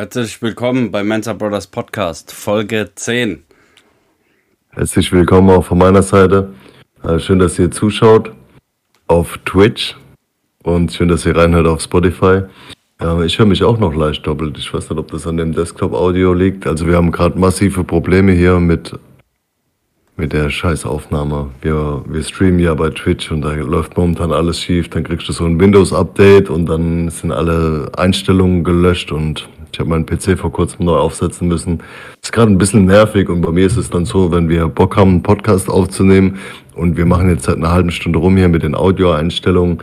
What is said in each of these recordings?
Herzlich willkommen bei Mensa Brothers Podcast, Folge 10. Herzlich willkommen auch von meiner Seite. Äh, schön, dass ihr zuschaut auf Twitch und schön, dass ihr reinhört auf Spotify. Äh, ich höre mich auch noch leicht doppelt. Ich weiß nicht, ob das an dem Desktop-Audio liegt. Also wir haben gerade massive Probleme hier mit, mit der Scheißaufnahme. Wir, wir streamen ja bei Twitch und da läuft momentan alles schief. Dann kriegst du so ein Windows-Update und dann sind alle Einstellungen gelöscht und ich habe meinen PC vor kurzem neu aufsetzen müssen. Ist gerade ein bisschen nervig und bei mir ist es dann so, wenn wir Bock haben, einen Podcast aufzunehmen und wir machen jetzt seit einer halben Stunde rum hier mit den Audioeinstellungen,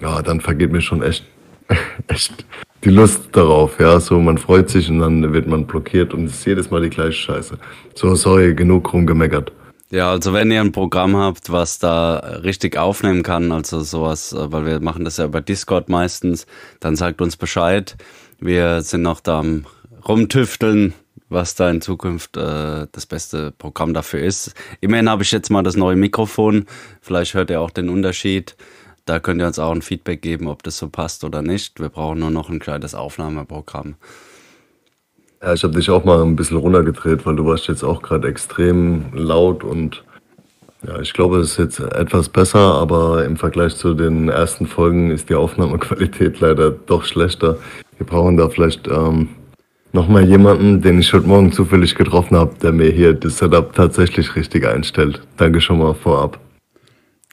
ja, dann vergeht mir schon echt, echt die Lust darauf. Ja, so man freut sich und dann wird man blockiert und es ist jedes Mal die gleiche Scheiße. So, sorry, genug rumgemeckert. Ja, also wenn ihr ein Programm habt, was da richtig aufnehmen kann, also sowas, äh, weil wir machen das ja über Discord meistens, dann sagt uns Bescheid. Wir sind noch da am rumtüfteln, was da in Zukunft äh, das beste Programm dafür ist. Immerhin habe ich jetzt mal das neue Mikrofon. Vielleicht hört ihr auch den Unterschied. Da könnt ihr uns auch ein Feedback geben, ob das so passt oder nicht. Wir brauchen nur noch ein kleines Aufnahmeprogramm. Ja, ich habe dich auch mal ein bisschen runtergedreht, weil du warst jetzt auch gerade extrem laut und ja, ich glaube, es ist jetzt etwas besser, aber im Vergleich zu den ersten Folgen ist die Aufnahmequalität leider doch schlechter. Wir brauchen da vielleicht ähm, nochmal jemanden, den ich heute Morgen zufällig getroffen habe, der mir hier das Setup tatsächlich richtig einstellt. Danke schon mal vorab.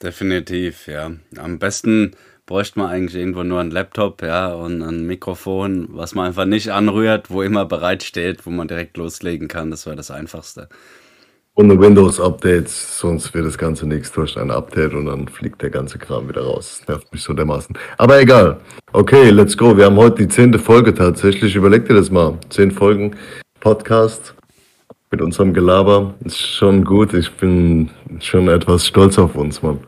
Definitiv, ja. Am besten bräuchte man eigentlich irgendwo nur einen Laptop, ja, und ein Mikrofon, was man einfach nicht anrührt, wo immer bereit steht, wo man direkt loslegen kann. Das wäre das Einfachste. Ohne Windows-Updates, sonst wird das Ganze nichts durch ein Update und dann fliegt der ganze Kram wieder raus. Das nervt mich so dermaßen. Aber egal. Okay, let's go. Wir haben heute die zehnte Folge tatsächlich. Überleg dir das mal. Zehn Folgen Podcast mit unserem Gelaber. Ist schon gut. Ich bin schon etwas stolz auf uns, Mann.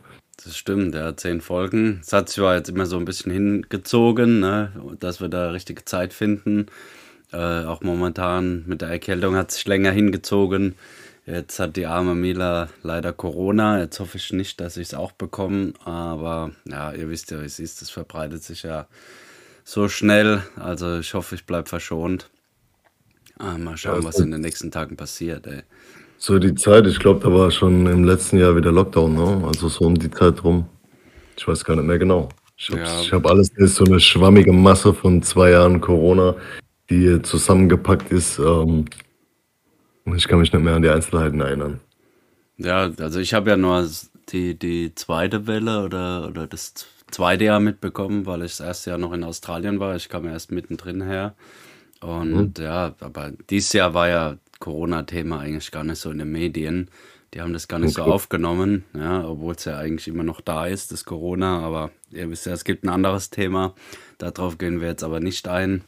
Das stimmt, ja, zehn Folgen. Es hat sich zwar jetzt immer so ein bisschen hingezogen, ne, dass wir da richtige Zeit finden. Äh, auch momentan mit der Erkältung hat sich länger hingezogen. Jetzt hat die arme Mila leider Corona. Jetzt hoffe ich nicht, dass ich es auch bekomme. Aber ja, ihr wisst ja, wie es ist. Das verbreitet sich ja so schnell. Also ich hoffe, ich bleibe verschont. Ah, mal schauen, was in den nächsten Tagen passiert. Ey. So die Zeit, ich glaube, da war schon im letzten Jahr wieder Lockdown, ne? Also so um die Zeit rum. Ich weiß gar nicht mehr genau. Ich habe ja. hab alles, ist so eine schwammige Masse von zwei Jahren Corona, die zusammengepackt ist. Ähm, ich kann mich nicht mehr an die Einzelheiten erinnern. Ja, also ich habe ja nur die, die zweite Welle oder, oder das zweite Jahr mitbekommen, weil ich das erste Jahr noch in Australien war. Ich kam erst mittendrin her. Und mhm. ja, aber dieses Jahr war ja Corona-Thema eigentlich gar nicht so in den Medien. Die haben das gar nicht okay. so aufgenommen, ja, obwohl es ja eigentlich immer noch da ist, das Corona. Aber ihr wisst ja, es gibt ein anderes Thema. Darauf gehen wir jetzt aber nicht ein.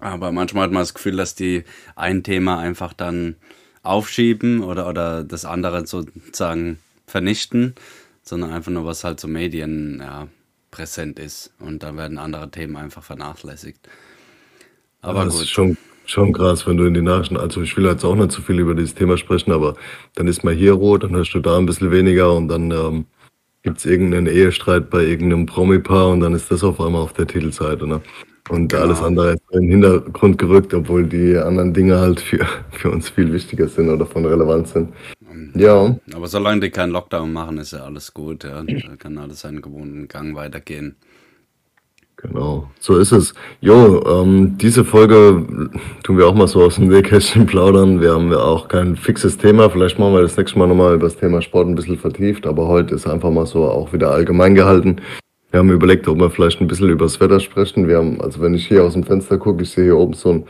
Aber manchmal hat man das Gefühl, dass die ein Thema einfach dann aufschieben oder, oder das andere sozusagen vernichten, sondern einfach nur, was halt so Medien ja, präsent ist. Und da werden andere Themen einfach vernachlässigt. Aber das gut. ist schon, schon krass, wenn du in die Nachrichten, also ich will jetzt auch nicht zu viel über dieses Thema sprechen, aber dann ist mal hier rot, dann hörst du da ein bisschen weniger und dann ähm, gibt es irgendeinen Ehestreit bei irgendeinem Promi-Paar und dann ist das auf einmal auf der Titelseite. Ne? Und genau. alles andere ist in den Hintergrund gerückt, obwohl die anderen Dinge halt für, für uns viel wichtiger sind oder von Relevanz sind. Ja. Aber solange die keinen Lockdown machen, ist ja alles gut. Ja. Da kann alles seinen gewohnten Gang weitergehen. Genau, so ist es. Jo, ähm, diese Folge tun wir auch mal so aus dem Nähkästchen plaudern. Wir haben ja auch kein fixes Thema. Vielleicht machen wir das nächste Mal nochmal über das Thema Sport ein bisschen vertieft, aber heute ist einfach mal so auch wieder allgemein gehalten. Wir haben überlegt, ob wir vielleicht ein bisschen über das Wetter sprechen. Wir haben, also wenn ich hier aus dem Fenster gucke, ich sehe hier oben so ein,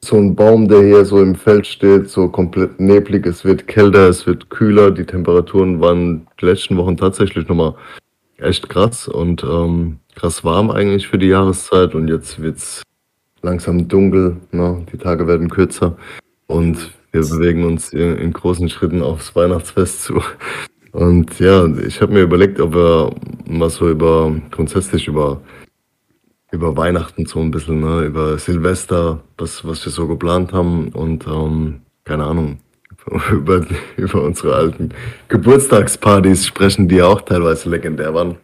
so ein Baum, der hier so im Feld steht, so komplett neblig. Es wird kälter, es wird kühler. Die Temperaturen waren die letzten Wochen tatsächlich nochmal echt krass und ähm, krass warm eigentlich für die Jahreszeit. Und jetzt wird's langsam dunkel. Ne? Die Tage werden kürzer und wir bewegen uns in, in großen Schritten aufs Weihnachtsfest zu. Und ja, ich habe mir überlegt, ob wir mal so über grundsätzlich über über Weihnachten so ein bisschen, ne, über Silvester, was was wir so geplant haben und ähm, keine Ahnung über über unsere alten Geburtstagspartys sprechen, die ja auch teilweise legendär waren.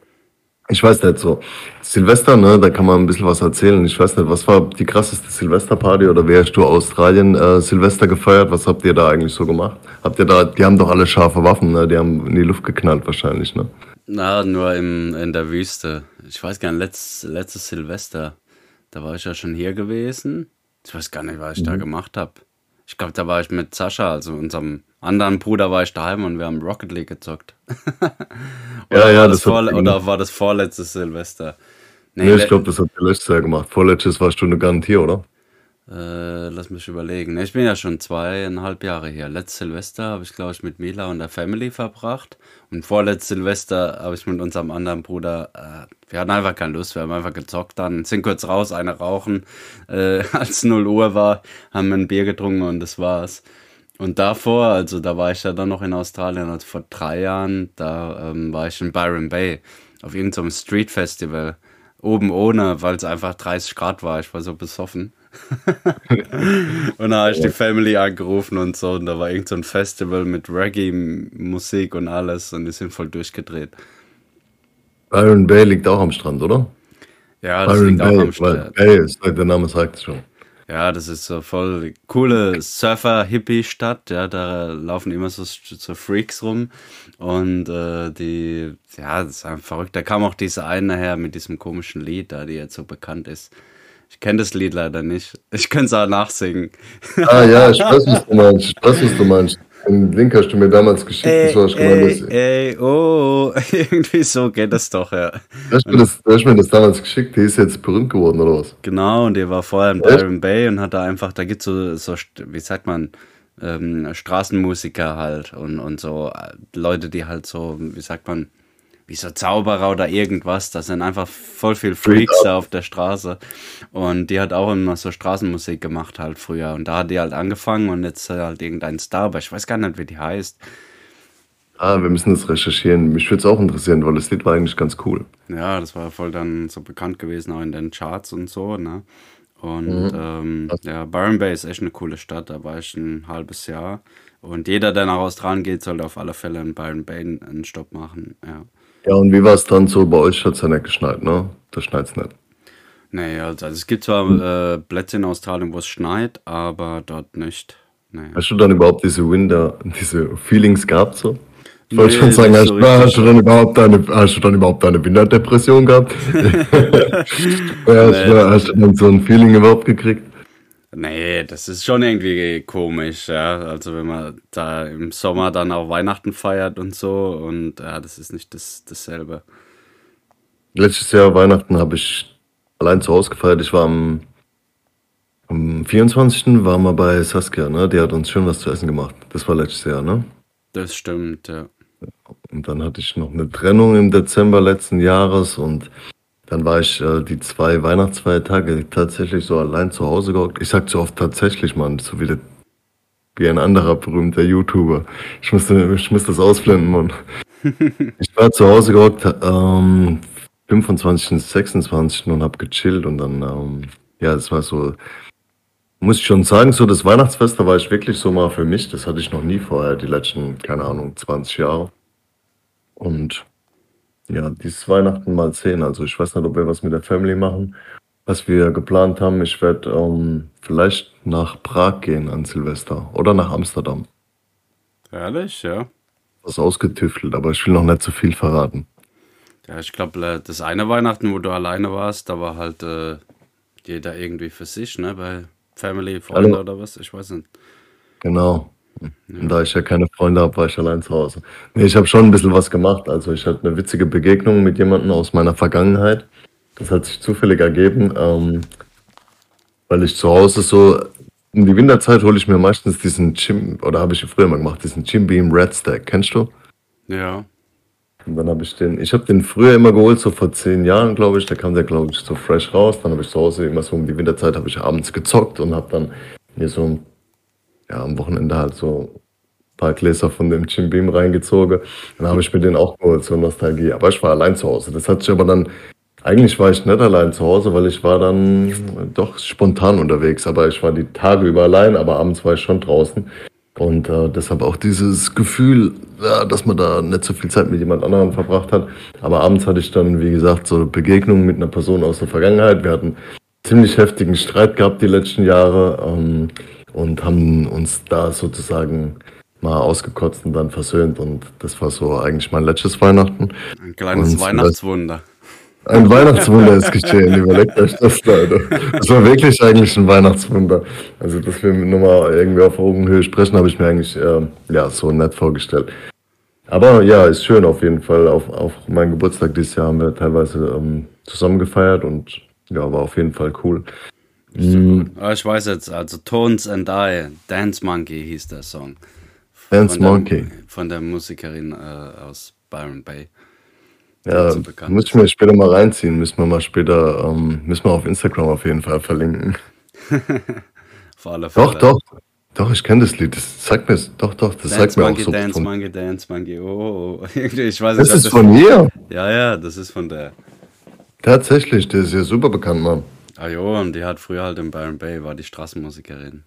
Ich weiß nicht so. Silvester, ne, da kann man ein bisschen was erzählen. Ich weiß nicht, was war die krasseste Silvesterparty oder wer hast du Australien äh, Silvester gefeiert? Was habt ihr da eigentlich so gemacht? Habt ihr da, die haben doch alle scharfe Waffen, ne? Die haben in die Luft geknallt wahrscheinlich, ne? Na, nur im, in der Wüste. Ich weiß gar nicht, letzt, letztes Silvester, da war ich ja schon hier gewesen. Ich weiß gar nicht, was ich da Mhm. gemacht habe. Ich glaube, da war ich mit Sascha, also unserem anderen Bruder, war ich daheim und wir haben Rocket League gezockt. Ja, Oder ja, war das, das oder war das vorletztes Silvester? Nee, Ne, ich glaube, das hat ihr letztes Jahr gemacht. Vorletztes warst du eine Garantie, oder? Äh, lass mich überlegen. Ich bin ja schon zweieinhalb Jahre hier. Letztes Silvester habe ich, glaube ich, mit Mila und der Family verbracht. Und vorletztes Silvester habe ich mit unserem anderen Bruder, äh, wir hatten einfach keine Lust, wir haben einfach gezockt dann, sind kurz raus, eine rauchen. Äh, als 0 Uhr war, haben wir ein Bier getrunken und das war's. Und davor, also da war ich ja dann noch in Australien, also vor drei Jahren, da ähm, war ich in Byron Bay auf irgendeinem Street Festival. Oben ohne, weil es einfach 30 Grad war. Ich war so besoffen. Und da habe ich die Family angerufen und so. Und da war irgend so ein Festival mit Reggae-Musik und alles. Und die sind voll durchgedreht. Byron Bay liegt auch am Strand, oder? Ja, das Byron liegt auch Bay, am weil Strand. Bay ist, der Name sagt es schon. Ja, das ist so voll coole Surfer-Hippie-Stadt. Ja, da laufen immer so, so Freaks rum. Und äh, die, ja, das ist einfach verrückt. Da kam auch diese eine her mit diesem komischen Lied da, die jetzt so bekannt ist. Ich kenne das Lied leider nicht. Ich könnte es auch nachsingen. Ah ja, ich weiß, was du meinst. Ich weiß, was du meinst. Den Link hast du mir damals geschickt. Das Ey, war ich gemeint, ey, das, ey, oh, irgendwie so geht das doch, ja. du, hast mir das, du hast mir das damals geschickt. Die ist jetzt berühmt geworden, oder was? Genau, und der war vorher in? Byron Bay und hat da einfach, da gibt's so, so, st- wie sagt man, ähm, Straßenmusiker halt und, und so äh, Leute, die halt so, wie sagt man, wie so Zauberer oder irgendwas, das sind einfach voll viel Freaks da auf der Straße und die hat auch immer so Straßenmusik gemacht halt früher und da hat die halt angefangen und jetzt halt irgendein Star, aber ich weiß gar nicht, wie die heißt. Ah, wir müssen das recherchieren. Mich würde es auch interessieren, weil das Lied war eigentlich ganz cool. Ja, das war voll dann so bekannt gewesen, auch in den Charts und so, ne? Und Mhm. ähm, ja, Byron Bay ist echt eine coole Stadt, da war ich ein halbes Jahr. Und jeder, der nach Australien geht, sollte auf alle Fälle in Byron Bay einen Stopp machen, ja. Ja, und wie war es dann so? Bei euch hat es ja nicht geschneit, ne? Da schneit es nicht. Nee, also es gibt zwar äh, Plätze in Australien, wo es schneit, aber dort nicht. Nee. Hast du dann überhaupt diese Winter, diese Feelings gehabt so? Ich wollte Nee, schon sagen, hast, so du- hast, du dann überhaupt eine, hast du dann überhaupt eine Winterdepression gehabt? hast, Nee. du, hast du dann so ein Feeling überhaupt gekriegt? Nee, das ist schon irgendwie komisch, ja. Also wenn man da im Sommer dann auch Weihnachten feiert und so und ja, das ist nicht das, dasselbe. Letztes Jahr Weihnachten habe ich allein zu Hause gefeiert. Ich war am, am 24. waren wir bei Saskia, ne? Die hat uns schön was zu essen gemacht. Das war letztes Jahr, ne? Das stimmt, ja. Und dann hatte ich noch eine Trennung im Dezember letzten Jahres und dann war ich äh, die zwei Weihnachtsfeiertage tatsächlich so allein zu Hause gehockt. Ich sag so oft tatsächlich, Mann, so wie, der, wie ein anderer berühmter YouTuber. Ich musste, ich musste das ausblenden, Mann. Ich war zu Hause gehockt, ähm, 25. und 26. und hab gechillt und dann, ähm, ja, das war so, muss ich schon sagen, so das Weihnachtsfest, da war ich wirklich so mal für mich. Das hatte ich noch nie vorher, die letzten, keine Ahnung, 20 Jahre. Und ja, dieses Weihnachten mal sehen. Also ich weiß nicht, ob wir was mit der Family machen. Was wir geplant haben, ich werde ähm, vielleicht nach Prag gehen an Silvester oder nach Amsterdam. Ehrlich, ja. Was ausgetüftelt, aber ich will noch nicht zu viel verraten. Ja, ich glaube, das eine Weihnachten, wo du alleine warst, da war halt äh, jeder irgendwie für sich, ne? Bei Family, Freunde Hallo. oder was? Ich weiß nicht. Genau. Und da ich ja keine Freunde habe, war ich allein zu Hause. Nee, ich habe schon ein bisschen was gemacht. Also ich hatte eine witzige Begegnung mit jemandem aus meiner Vergangenheit. Das hat sich zufällig ergeben, ähm, weil ich zu Hause so, in die Winterzeit hole ich mir meistens diesen Jim, oder habe ich früher mal gemacht, diesen Jim Beam Red Stack. Kennst du? Ja. Und dann habe ich den, ich habe den früher immer geholt, so vor zehn Jahren, glaube ich. Da kam der, glaube ich, so fresh raus. Dann habe ich zu Hause immer so um die Winterzeit, habe ich abends gezockt und habe dann mir so, ja, am Wochenende halt so ein paar Gläser von dem Jim Beam reingezogen. Dann habe ich mir den auch geholt, so Nostalgie. Aber ich war allein zu Hause. Das hat sich aber dann, eigentlich war ich nicht allein zu Hause, weil ich war dann doch spontan unterwegs. Aber ich war die Tage über allein, aber abends war ich schon draußen. Und äh, deshalb auch dieses Gefühl, ja, dass man da nicht so viel Zeit mit jemand anderem verbracht hat. Aber abends hatte ich dann, wie gesagt, so eine Begegnung mit einer Person aus der Vergangenheit. Wir hatten ziemlich heftigen Streit gehabt die letzten Jahre ähm, und haben uns da sozusagen mal ausgekotzt und dann versöhnt. Und das war so eigentlich mein letztes Weihnachten. Ein kleines und Weihnachtswunder. Ein Weihnachtswunder ist geschehen, überlegt euch das, Leute. Das war wirklich eigentlich ein Weihnachtswunder. Also, dass wir nochmal irgendwie auf Augenhöhe sprechen, habe ich mir eigentlich äh, ja, so nett vorgestellt. Aber ja, ist schön auf jeden Fall. Auf, auf meinen Geburtstag dieses Jahr haben wir teilweise ähm, zusammen gefeiert und ja, war auf jeden Fall cool. Mhm. Ich weiß jetzt, also Tones and I, Dance Monkey hieß der Song. Dance von Monkey. Der, von der Musikerin äh, aus Byron Bay. Ja, so muss ich mir später mal reinziehen. Müssen wir mal später, ähm, müssen wir auf Instagram auf jeden Fall verlinken. Vor alle Fälle. Doch, doch. Doch, ich kenne das Lied. Das sagt mir, doch, doch, das Dance sagt mir Monkey, auch so. Dance von, Monkey, Dance Monkey, oh, oh. oh. ich weiß das nicht, ist von mir. Ja, ja, das ist von der. Tatsächlich, der ist ja super bekannt, Mann. Ah jo, und die hat früher halt in Byron Bay, war die Straßenmusikerin.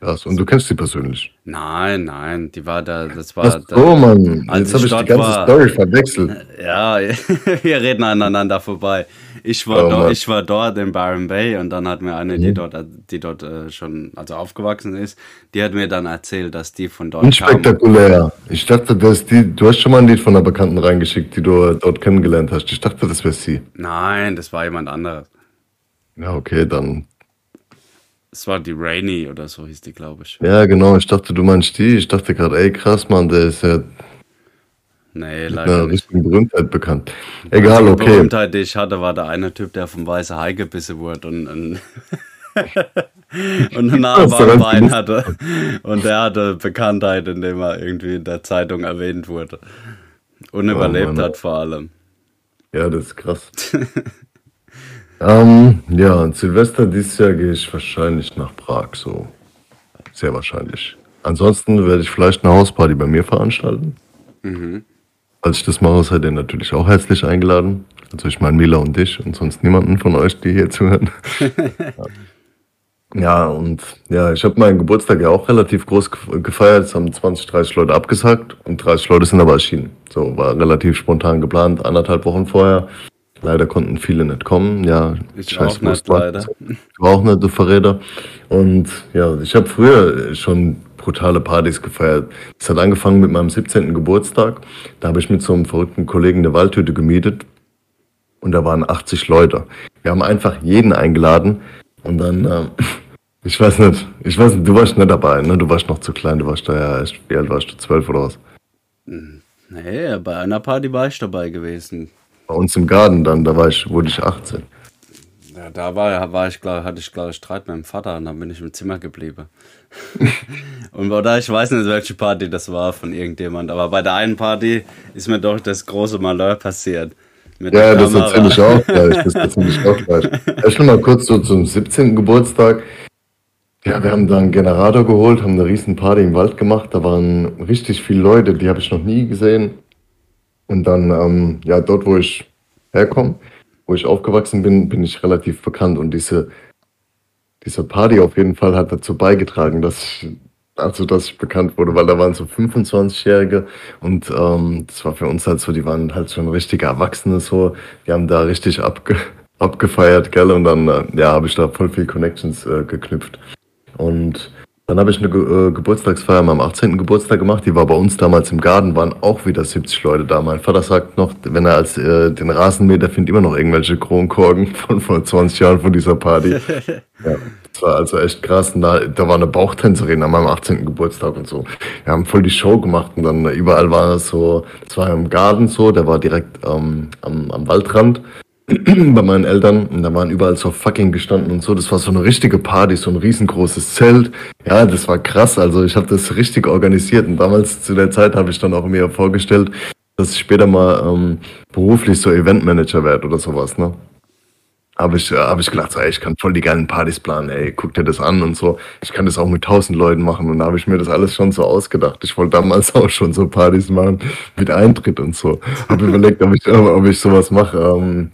Krass. Und du kennst sie persönlich? Nein, nein, die war da, das war. Ach da, Mann. Jetzt habe ich die ganze war- Story verwechselt. Ja, wir reden aneinander vorbei. Ich war, Oh, dort, ich war dort in Byron Bay und dann hat mir eine, Mhm. die dort, die dort äh, schon, also aufgewachsen ist, die hat mir dann erzählt, dass die von dort kam. Unspektakulär. Ich dachte, dass die, du hast schon mal ein Lied von einer Bekannten reingeschickt, die du dort kennengelernt hast. Ich dachte, das wäre sie. Nein, das war jemand anderes. Ja, okay, dann. Es war die Rainy oder so hieß die, glaube ich. Ja, genau. Ich dachte, du meinst die. Ich dachte gerade, ey, krass, Mann, der ist ja Nee, mit leider einer nicht. richtigen Berühmtheit bekannt. Egal, Die okay. Berühmtheit, die ich hatte, war der eine Typ, der vom weißen Hai gebissen wurde und, und, und eine Narbe Hast du am ganz Bein gewusst. hatte. Und der hatte Bekanntheit, indem er irgendwie in der Zeitung erwähnt wurde. Und überlebt Mann. hat vor allem. Ja, das ist krass. ähm, ja, und Silvester dieses Jahr gehe ich wahrscheinlich nach Prag, so. Sehr wahrscheinlich. Ansonsten werde ich vielleicht eine Hausparty bei mir veranstalten. Falls ich das mache, seid ihr natürlich auch herzlich eingeladen. Also ich meine Mila und dich und sonst niemanden von euch, die hier zuhören. ja, und ja, ich habe meinen Geburtstag ja auch relativ groß ge- gefeiert. Es haben 20, 30 Leute abgesagt und 30 Leute sind aber erschienen. So, war relativ spontan geplant, anderthalb Wochen vorher. Leider konnten viele nicht kommen. Ja, Ich weiß, auch nicht, war. leider. Du auch nicht, du Verräter. Und ja, ich habe früher schon brutale Partys gefeiert. Es hat angefangen mit meinem 17. Geburtstag. Da habe ich mit so einem verrückten Kollegen eine Waldhütte gemietet. Und da waren 80 Leute. Wir haben einfach jeden eingeladen. Und dann, äh, ich weiß nicht, ich weiß nicht, du warst nicht dabei, ne? Du warst noch zu klein, du warst da ja wie alt warst du, 12 oder was? Nee, bei einer Party war ich dabei gewesen. Bei uns im Garten dann, da war ich, wurde ich 18. Ja, da war, war ich, glaub, hatte ich, glaube ich, Streit mit meinem Vater und dann bin ich im Zimmer geblieben. und oder ich weiß nicht, welche Party das war von irgendjemand, aber bei der einen Party ist mir doch das große Malheur passiert. Ja, das erzähle ich auch gleich. Das erzähle ich auch gleich. Erst noch mal kurz so zum 17. Geburtstag. Ja, wir haben da einen Generator geholt, haben eine riesen Party im Wald gemacht. Da waren richtig viele Leute, die habe ich noch nie gesehen. Und dann, ähm, ja, dort, wo ich herkomme, wo ich aufgewachsen bin, bin ich relativ bekannt. Und diese, diese Party auf jeden Fall hat dazu beigetragen, dass ich, also, dass ich bekannt wurde, weil da waren so 25-Jährige und ähm, das war für uns halt so, die waren halt schon richtige Erwachsene so. Die haben da richtig abge abgefeiert, gell? Und dann, äh, ja, habe ich da voll viel Connections äh, geknüpft. Und dann habe ich eine Ge äh, Geburtstagsfeier am 18. Geburtstag gemacht. Die war bei uns damals im Garten, waren auch wieder 70 Leute da. Mein Vater sagt noch, wenn er als äh, den Rasenmäher findet, immer noch irgendwelche Kronkorken von vor 20 Jahren von dieser Party. ja, das war also echt krass. Da, da war eine Bauchtänzerin an meinem 18. Geburtstag und so. Wir haben voll die Show gemacht und dann überall war es so, es war im Garten so, der war direkt ähm, am, am Waldrand bei meinen Eltern und da waren überall so fucking gestanden und so. Das war so eine richtige Party, so ein riesengroßes Zelt. Ja, das war krass. Also ich habe das richtig organisiert und damals zu der Zeit habe ich dann auch mir vorgestellt, dass ich später mal ähm, beruflich so Eventmanager werde oder sowas, ne? Habe ich, äh, hab ich gedacht, so, ey, ich kann voll die geilen Partys planen, ey, guck dir das an und so. Ich kann das auch mit tausend Leuten machen und da habe ich mir das alles schon so ausgedacht. Ich wollte damals auch schon so Partys machen mit Eintritt und so. Habe überlegt, ob ich, ob ich sowas mache. Ähm,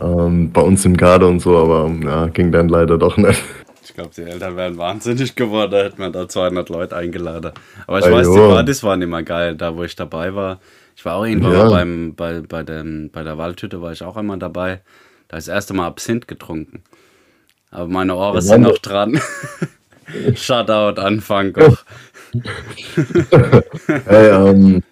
ähm, bei uns im Garde und so, aber ja, ging dann leider doch nicht. Ich glaube, die Eltern wären wahnsinnig geworden, da hätten wir da 200 Leute eingeladen. Aber ich weiß, die Partys waren immer geil, da wo ich dabei war. Ich war auch irgendwann ja. beim, bei, bei, dem, bei der Waldhütte, war ich auch einmal dabei. Da ist das erste Mal Absinth getrunken. Aber meine Ohren sind noch dran. Shoutout an Funko. hey, ähm,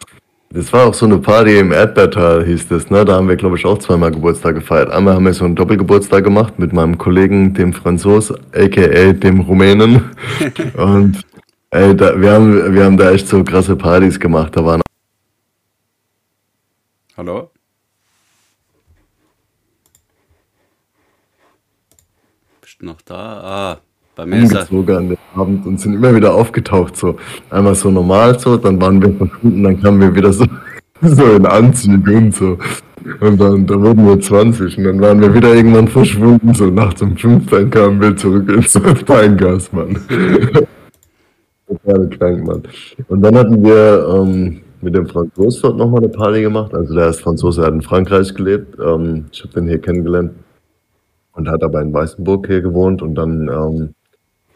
das war auch so eine Party im Erdbeertal, hieß das, ne? Da haben wir, glaube ich, auch zweimal Geburtstag gefeiert. Einmal haben wir so einen Doppelgeburtstag gemacht mit meinem Kollegen, dem Franzos, aka dem Rumänen. Und ey, da, wir, haben, wir haben da echt so krasse Partys gemacht. Da waren. Hallo? Bist du noch da? Ah. Bei mir umgezogen an dem Abend und sind immer wieder aufgetaucht. So einmal so normal so, dann waren wir verschwunden, dann kamen wir wieder so, so in Anzüge und so. Und dann da wurden wir 20 und dann waren wir wieder irgendwann verschwunden. So nachts um 5 dann kamen wir zurück ins Feingas, Mann. Total krank, Mann. Und dann hatten wir ähm, mit dem Franzos dort nochmal eine Party gemacht. Also der ist Franzose, er hat in Frankreich gelebt. Ähm, ich habe den hier kennengelernt und hat aber in Weißenburg hier gewohnt und dann ähm,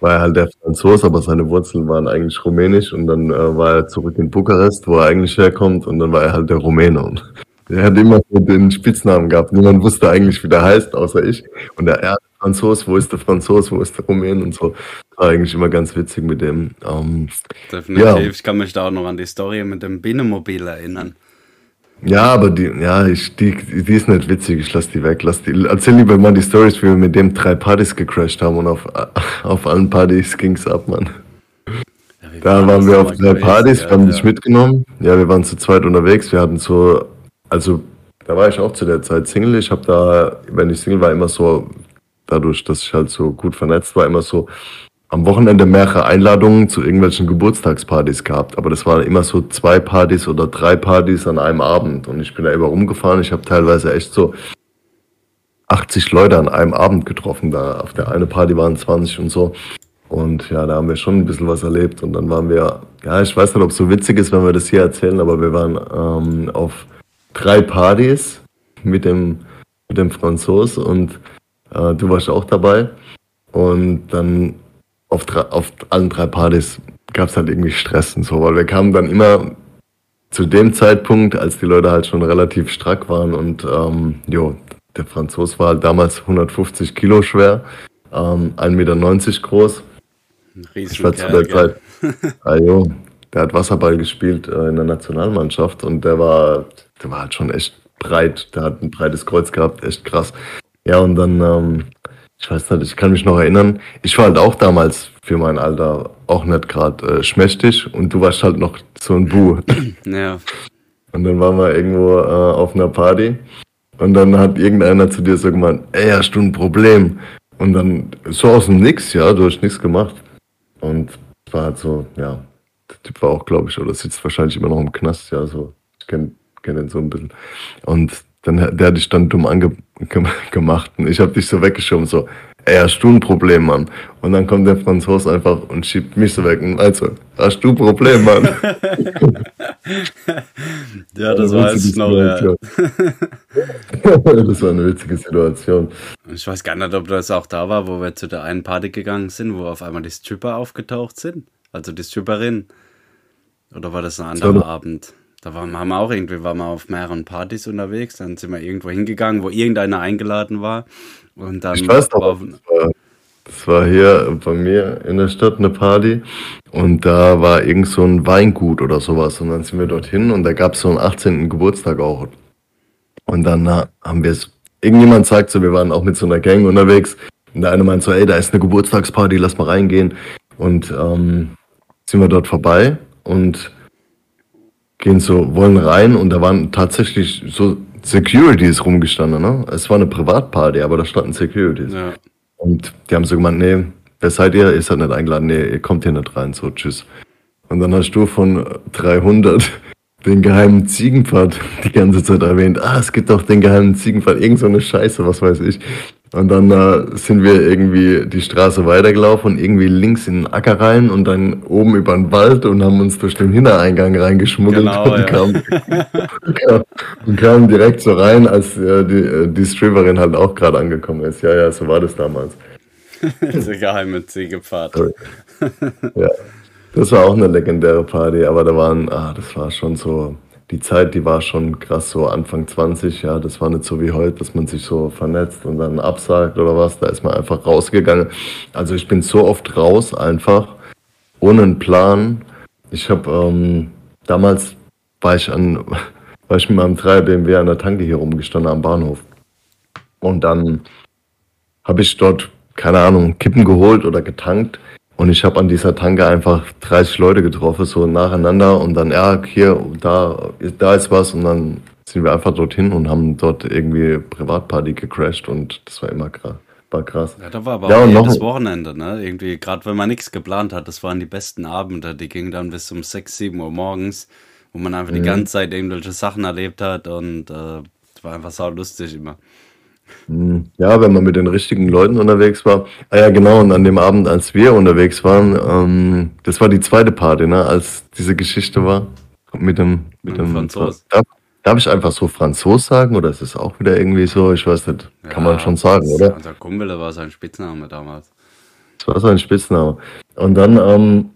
war er halt der Franzos, aber seine Wurzeln waren eigentlich rumänisch und dann äh, war er zurück in Bukarest, wo er eigentlich herkommt und dann war er halt der Rumäne und er hat immer so den Spitznamen gehabt. Niemand wusste eigentlich, wie der heißt, außer ich. Und er, er Franzos, wo ist der Franzos, wo ist der Rumäne und so. War eigentlich immer ganz witzig mit dem. Ähm, Definitiv. Ja. Ich kann mich da auch noch an die Story mit dem Binnenmobil erinnern. Ja, aber die, ja, ich, die, die ist nicht witzig, ich lass die weg. Lass die, erzähl lieber mal die Stories, wie wir mit dem drei Partys gecrashed haben und auf, auf allen Partys ging's ab, Mann. Ja, da waren wir auf drei Partys, wir haben ja. dich mitgenommen. Ja, wir waren zu zweit unterwegs, wir hatten so, also da war ich auch zu der Zeit Single. Ich habe da, wenn ich Single war, immer so, dadurch, dass ich halt so gut vernetzt war, immer so am Wochenende mehrere Einladungen zu irgendwelchen Geburtstagspartys gehabt, aber das waren immer so zwei Partys oder drei Partys an einem Abend und ich bin da immer rumgefahren. Ich habe teilweise echt so 80 Leute an einem Abend getroffen. Da auf der eine Party waren 20 und so. Und ja, da haben wir schon ein bisschen was erlebt. Und dann waren wir, ja, ich weiß nicht, ob es so witzig ist, wenn wir das hier erzählen, aber wir waren ähm, auf drei Partys mit dem, mit dem Franzos und äh, du warst auch dabei. Und dann auf, auf allen drei Partys gab es halt irgendwie Stress und so, weil wir kamen dann immer zu dem Zeitpunkt, als die Leute halt schon relativ strack waren und ähm, jo, der Franzos war halt damals 150 Kilo schwer, ähm, 1,90 Meter groß. Riesen ich war zu der Zeit. ah, jo, der hat Wasserball gespielt äh, in der Nationalmannschaft und der war, der war halt schon echt breit. Der hat ein breites Kreuz gehabt, echt krass. Ja, und dann ähm, ich weiß nicht, ich kann mich noch erinnern. Ich war halt auch damals für mein Alter auch nicht gerade äh, schmächtig und du warst halt noch so ein Bu. Ja. Und dann waren wir irgendwo äh, auf einer Party und dann hat irgendeiner zu dir so gemeint, ey, hast du ein Problem? Und dann so aus dem Nix, ja, du hast nichts gemacht. Und es war halt so, ja, der Typ war auch, glaube ich, oder sitzt wahrscheinlich immer noch im Knast, ja, so. Ich kenne kenn den so ein bisschen. Und dann, der hat dich dann dumm angemacht und ich habe dich so weggeschoben, so, ey, hast du ein Problem, Mann? Und dann kommt der Franzos einfach und schiebt mich so weg und also, hast du ein Problem, Mann? ja, das war jetzt noch, ja. das war eine witzige Situation. Ich weiß gar nicht, ob das auch da war, wo wir zu der einen Party gegangen sind, wo auf einmal die Stripper aufgetaucht sind. Also die Stripperin. Oder war das ein anderer so, Abend? Da waren, haben wir auch irgendwie, waren wir auf mehreren Partys unterwegs, dann sind wir irgendwo hingegangen, wo irgendeiner eingeladen war. Und dann ich weiß noch, war, das, war, hier bei mir in der Stadt eine Party und da war irgend so ein Weingut oder sowas. Und dann sind wir dorthin und da gab es so einen 18. Geburtstag auch. Und dann haben wir es, irgendjemand sagt so, wir waren auch mit so einer Gang unterwegs. Und der eine meint so, ey, da ist eine Geburtstagsparty, lass mal reingehen. Und ähm, sind wir dort vorbei und gehen so, wollen rein und da waren tatsächlich so Securities rumgestanden, ne? Es war eine Privatparty, aber da standen Securities. Ja. Und die haben so gemeint, nee, wer seid ihr? Ihr seid nicht eingeladen, nee, ihr kommt hier nicht rein, so, tschüss. Und dann hast du von 300 den geheimen Ziegenpfad die ganze Zeit erwähnt. Ah, es gibt doch den geheimen Ziegenpfad, irgend so eine Scheiße, was weiß ich. Und dann äh, sind wir irgendwie die Straße weitergelaufen und irgendwie links in den Acker rein und dann oben über den Wald und haben uns durch den Hintereingang reingeschmuggelt genau, und, ja. kamen, und kamen direkt so rein, als äh, die, äh, die Stripperin halt auch gerade angekommen ist. Ja, ja, so war das damals. Der geheime Ziegepfad. Ja, das war auch eine legendäre Party, aber da waren, ah, das war schon so, die Zeit, die war schon krass, so Anfang 20, ja, das war nicht so wie heute, dass man sich so vernetzt und dann absagt oder was, da ist man einfach rausgegangen. Also ich bin so oft raus einfach, ohne einen Plan. Ich habe ähm, damals war ich an, war ich mit meinem 3 BMW an der Tanke hier rumgestanden am Bahnhof. Und dann habe ich dort, keine Ahnung, Kippen geholt oder getankt. Und ich habe an dieser Tanke einfach 30 Leute getroffen, so nacheinander. Und dann, ja, hier, da, da ist was. Und dann sind wir einfach dorthin und haben dort irgendwie Privatparty gecrashed. Und das war immer krass. War krass. Ja, da war aber Ja, auch jedes Wochenende, ne? Irgendwie, gerade wenn man nichts geplant hat, das waren die besten Abende. Die gingen dann bis um 6, 7 Uhr morgens, wo man einfach die mhm. ganze Zeit irgendwelche Sachen erlebt hat. Und äh, es war einfach sau lustig immer. Mhm. Ja, wenn man mit den richtigen Leuten unterwegs war. Ah ja, genau, und an dem Abend, als wir unterwegs waren, ähm, das war die zweite Party, ne, als diese Geschichte war mit dem, mit dem Franzos. darf, darf ich einfach so Franzos sagen oder ist es auch wieder irgendwie so? Ich weiß nicht, kann man Ja, schon sagen, oder? unser Kumpel, war sein Spitzname damals. Das war sein Spitzname. Und dann, ähm,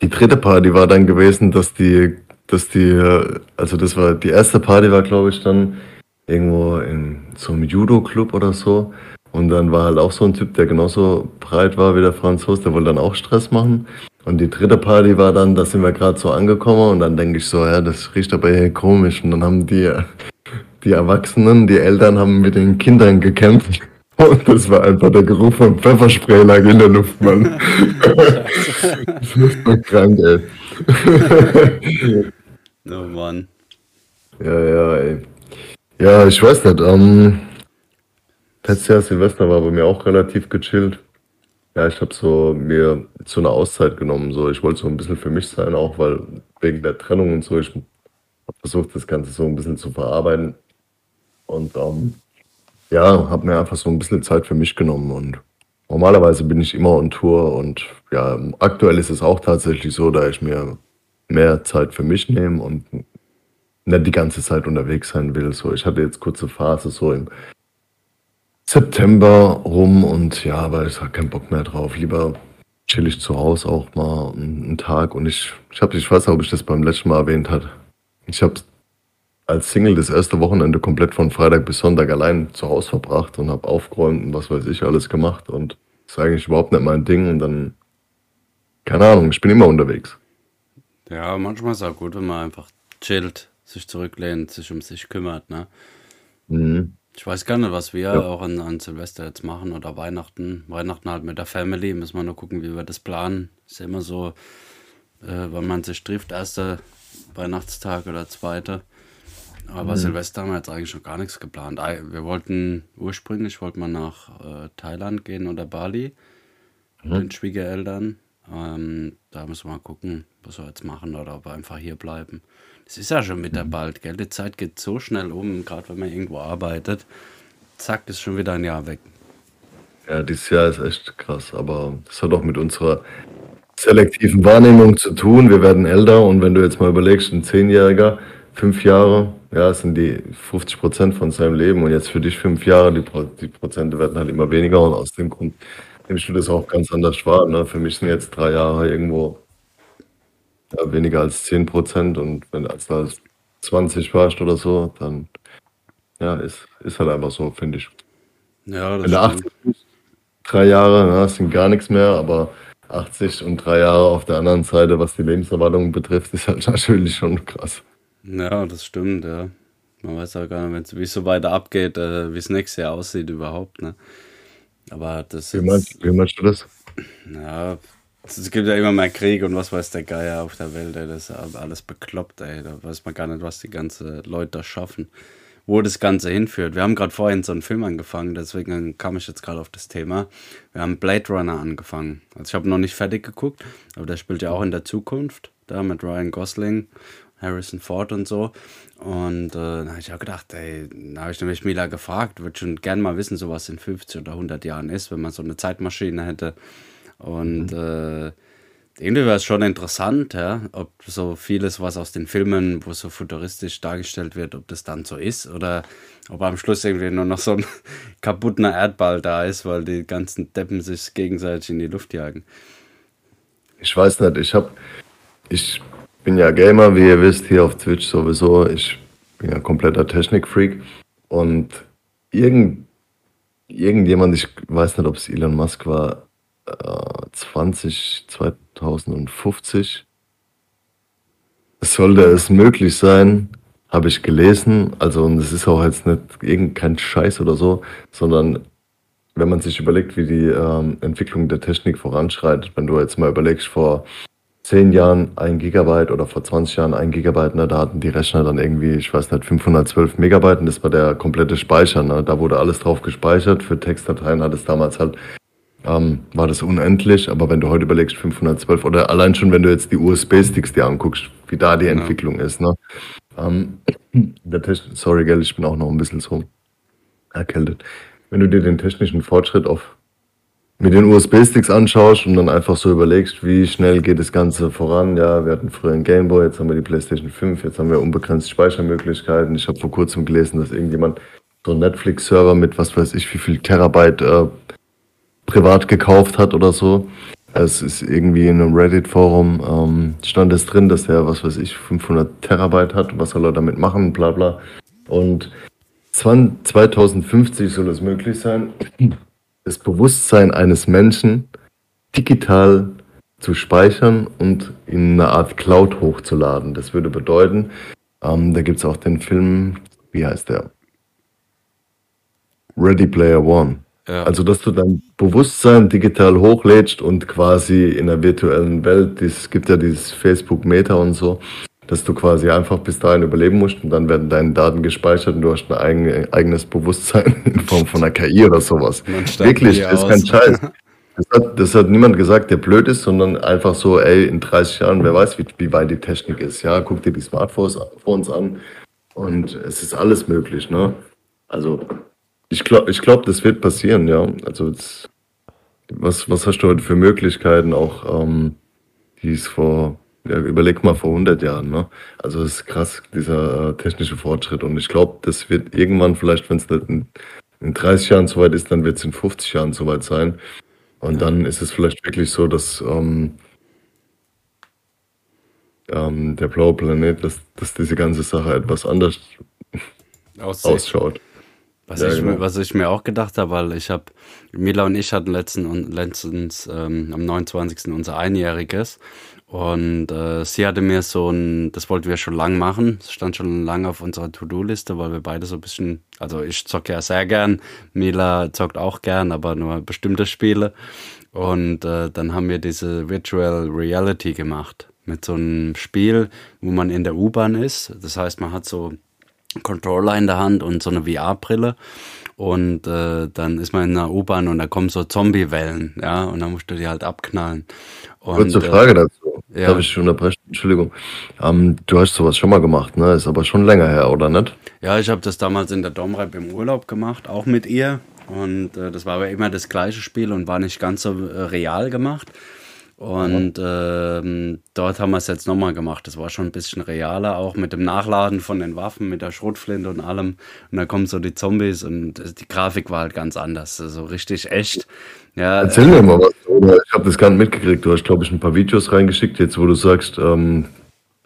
die dritte Party war dann gewesen, dass die, dass die, äh, also das war, die erste Party war, glaube ich, dann irgendwo in so einem Judo-Club oder so. Und dann war halt auch so ein Typ, der genauso breit war wie der Franzos, der wollte dann auch Stress machen. Und die dritte Party war dann, da sind wir gerade so angekommen und dann denke ich so, ja, das riecht aber hier komisch. Und dann haben die, die Erwachsenen, die Eltern haben mit den Kindern gekämpft. Und das war einfach der Geruch von Pfefferspray lag in der Luft, Mann. Das ist so krank, ey. Oh Mann. Ja, ja, ey. Ja, ich weiß nicht. Ähm, letztes Jahr Silvester war bei mir auch relativ gechillt. Ja, ich habe so mir so eine Auszeit genommen. So, ich wollte so ein bisschen für mich sein, auch weil wegen der Trennung und so. Ich habe versucht, das Ganze so ein bisschen zu verarbeiten. Und ähm, ja, habe mir einfach so ein bisschen Zeit für mich genommen. Und normalerweise bin ich immer on Tour. Und ja, aktuell ist es auch tatsächlich so, da ich mir mehr Zeit für mich nehme und nicht die ganze Zeit unterwegs sein will. So, ich hatte jetzt kurze Phase so im September rum und ja, aber ich habe keinen Bock mehr drauf. Lieber chill ich zu Hause auch mal einen Tag und ich, ich habe, ich weiß nicht, ob ich das beim letzten Mal erwähnt hat. Ich habe als Single das erste Wochenende komplett von Freitag bis Sonntag allein zu Hause verbracht und habe aufgeräumt und was weiß ich alles gemacht und das ist eigentlich überhaupt nicht mein Ding und dann, keine Ahnung, ich bin immer unterwegs. Ja, manchmal ist es auch gut, wenn man einfach chillt, sich zurücklehnt, sich um sich kümmert, ne? Mhm. Ich weiß gar nicht, was wir Ja. auch an, an Silvester jetzt machen oder Weihnachten. Weihnachten halt mit der Family, müssen wir nur gucken, wie wir das planen. Ist ja immer so, äh, wenn man sich trifft, erster Weihnachtstag oder zweiter. Aber Mhm. Silvester haben wir jetzt eigentlich noch gar nichts geplant. Wir wollten ursprünglich wollten wir nach äh, Thailand gehen oder Bali mit Mhm. den Schwiegereltern. Ähm, da müssen wir mal gucken, was wir jetzt machen oder ob wir einfach hier bleiben. Es ist ja schon wieder Mhm. bald, gell? Die Zeit geht so schnell um, gerade wenn man irgendwo arbeitet. Zack, ist schon wieder ein Jahr weg. Ja, dieses Jahr ist echt krass, aber das hat auch mit unserer selektiven Wahrnehmung zu tun. Wir werden älter und wenn du jetzt mal überlegst, ein Zehnjähriger, fünf Jahre, ja, sind die 50 Prozent von seinem Leben und jetzt für dich fünf Jahre, die, Pro die Prozente werden halt immer weniger und aus dem Grund nimmst du das auch ganz anders wahr. Ne? Für mich sind jetzt drei Jahre irgendwo ja, weniger als 10 Prozent und wenn du als als 20 warst oder so, dann ja, ist, ist halt einfach so, finde ich. Ja, das Wenn du 80 stimmt. bist, drei Jahre, ne, das sind gar nichts mehr, aber 80 und drei Jahre auf der anderen Seite, was die Lebenserwartung betrifft, ist halt natürlich schon krass. Ja, das stimmt, ja. Man weiß auch gar nicht, wie es so weiter abgeht, äh, wie es nächstes Jahr aussieht überhaupt, ne? Aber das Wie meinst, wie meinst du das? ja, es gibt ja immer mehr Krieg und was weiß der Geier auf der Welt, ey, das ist alles bekloppt, ey. Da weiß man gar nicht, was die ganzen Leute da schaffen, wo das Ganze hinführt. Wir haben gerade vorhin so einen Film angefangen, deswegen kam ich jetzt gerade auf das Thema. Wir haben Blade Runner angefangen. Also ich habe noch nicht fertig geguckt, aber der spielt ja auch in der Zukunft, da mit Ryan Gosling, Harrison Ford und so. Und äh, da habe ich auch gedacht, ey, da habe ich nämlich Mila gefragt, würde schon gern mal wissen, so was in 50 oder 100 Jahren ist, wenn man so eine Zeitmaschine hätte. Und äh, irgendwie wäre es schon interessant, ja, ob so vieles, was aus den Filmen, wo so futuristisch dargestellt wird, ob das dann so ist oder ob am Schluss irgendwie nur noch so ein kaputter Erdball da ist, weil die ganzen Deppen sich gegenseitig in die Luft jagen. Ich weiß nicht, ich hab, ich bin ja Gamer, wie ihr wisst, hier auf Twitch sowieso. Ich bin ja kompletter Technikfreak und irgend, irgendjemand, ich weiß nicht, ob es Elon Musk war, 20, 2050 sollte es möglich sein, habe ich gelesen, also und es ist auch jetzt nicht irgendein Scheiß oder so, sondern wenn man sich überlegt, wie die ähm, Entwicklung der Technik voranschreitet, wenn du jetzt mal überlegst, vor 10 Jahren ein Gigabyte oder vor 20 Jahren ein Gigabyte, ne, da hatten die Rechner dann irgendwie, ich weiß nicht, 512 Megabyte und das war der komplette Speicher, ne, da wurde alles drauf gespeichert, für Textdateien hat es damals halt ähm, war das unendlich. Aber wenn du heute überlegst, 512 oder allein schon, wenn du jetzt die USB-Sticks dir anguckst, wie da die Entwicklung ja. ist. Ne? Ähm, sorry, gell, ich bin auch noch ein bisschen so erkältet. Wenn du dir den technischen Fortschritt auf mit den USB-Sticks anschaust und dann einfach so überlegst, wie schnell geht das Ganze voran. Ja, wir hatten früher einen Gameboy, jetzt haben wir die PlayStation 5, jetzt haben wir unbegrenzte Speichermöglichkeiten. Ich habe vor kurzem gelesen, dass irgendjemand so einen Netflix-Server mit was weiß ich, wie viel Terabyte äh, privat gekauft hat oder so. Es ist irgendwie in einem Reddit-Forum, ähm, stand es drin, dass er, was weiß ich, 500 Terabyte hat. Was soll er damit machen? Bla bla. Und 2050 soll es möglich sein, das Bewusstsein eines Menschen digital zu speichern und in eine Art Cloud hochzuladen. Das würde bedeuten, ähm, da gibt es auch den Film, wie heißt der? Ready Player One. Ja. Also, dass du dein Bewusstsein digital hochlädst und quasi in der virtuellen Welt, es gibt ja dieses Facebook Meta und so, dass du quasi einfach bis dahin überleben musst und dann werden deine Daten gespeichert und du hast ein eigen, eigenes Bewusstsein in Form von einer KI oder sowas. Wirklich, das ist kein Scheiß. Das hat, das hat niemand gesagt, der blöd ist, sondern einfach so, ey, in 30 Jahren, wer weiß, wie, wie weit die Technik ist. Ja, guck dir die Smartphones an und es ist alles möglich, ne? Also, ich glaube, ich glaub, das wird passieren, ja. Also jetzt, was, was hast du heute für Möglichkeiten auch, ähm, die es vor, ja, überleg mal vor 100 Jahren, ne? Also es ist krass, dieser äh, technische Fortschritt. Und ich glaube, das wird irgendwann, vielleicht wenn es in, in 30 Jahren soweit ist, dann wird es in 50 Jahren soweit sein. Und dann ist es vielleicht wirklich so, dass ähm, ähm, der blaue Planet, dass, dass diese ganze Sache etwas anders Aussieht. ausschaut. Was, ja, ich, genau. was ich mir auch gedacht habe, weil ich habe, Mila und ich hatten letzten, letztens ähm, am 29. unser Einjähriges und äh, sie hatte mir so ein, das wollten wir schon lang machen, das stand schon lange auf unserer To-Do-Liste, weil wir beide so ein bisschen, also ich zocke ja sehr gern, Mila zockt auch gern, aber nur bestimmte Spiele und äh, dann haben wir diese Virtual Reality gemacht mit so einem Spiel, wo man in der U-Bahn ist, das heißt man hat so Controller in der Hand und so eine VR-Brille. Und äh, dann ist man in einer U-Bahn und da kommen so Zombie-Wellen, ja, und dann musst du die halt abknallen. Und, Kurze äh, Frage dazu. Ja. Darf ich unterbrechen? Entschuldigung. Ähm, du hast sowas schon mal gemacht, ne? Ist aber schon länger her, oder nicht? Ja, ich habe das damals in der Domrep im Urlaub gemacht, auch mit ihr. Und äh, das war aber immer das gleiche Spiel und war nicht ganz so äh, real gemacht. Und ähm, dort haben wir es jetzt nochmal gemacht. Das war schon ein bisschen realer, auch mit dem Nachladen von den Waffen, mit der Schrotflinte und allem. Und dann kommen so die Zombies und die Grafik war halt ganz anders. So also richtig echt. Ja, Erzähl mir mal was. Ich habe das gar nicht mitgekriegt. Du hast, glaube ich, ein paar Videos reingeschickt, jetzt wo du sagst, ähm,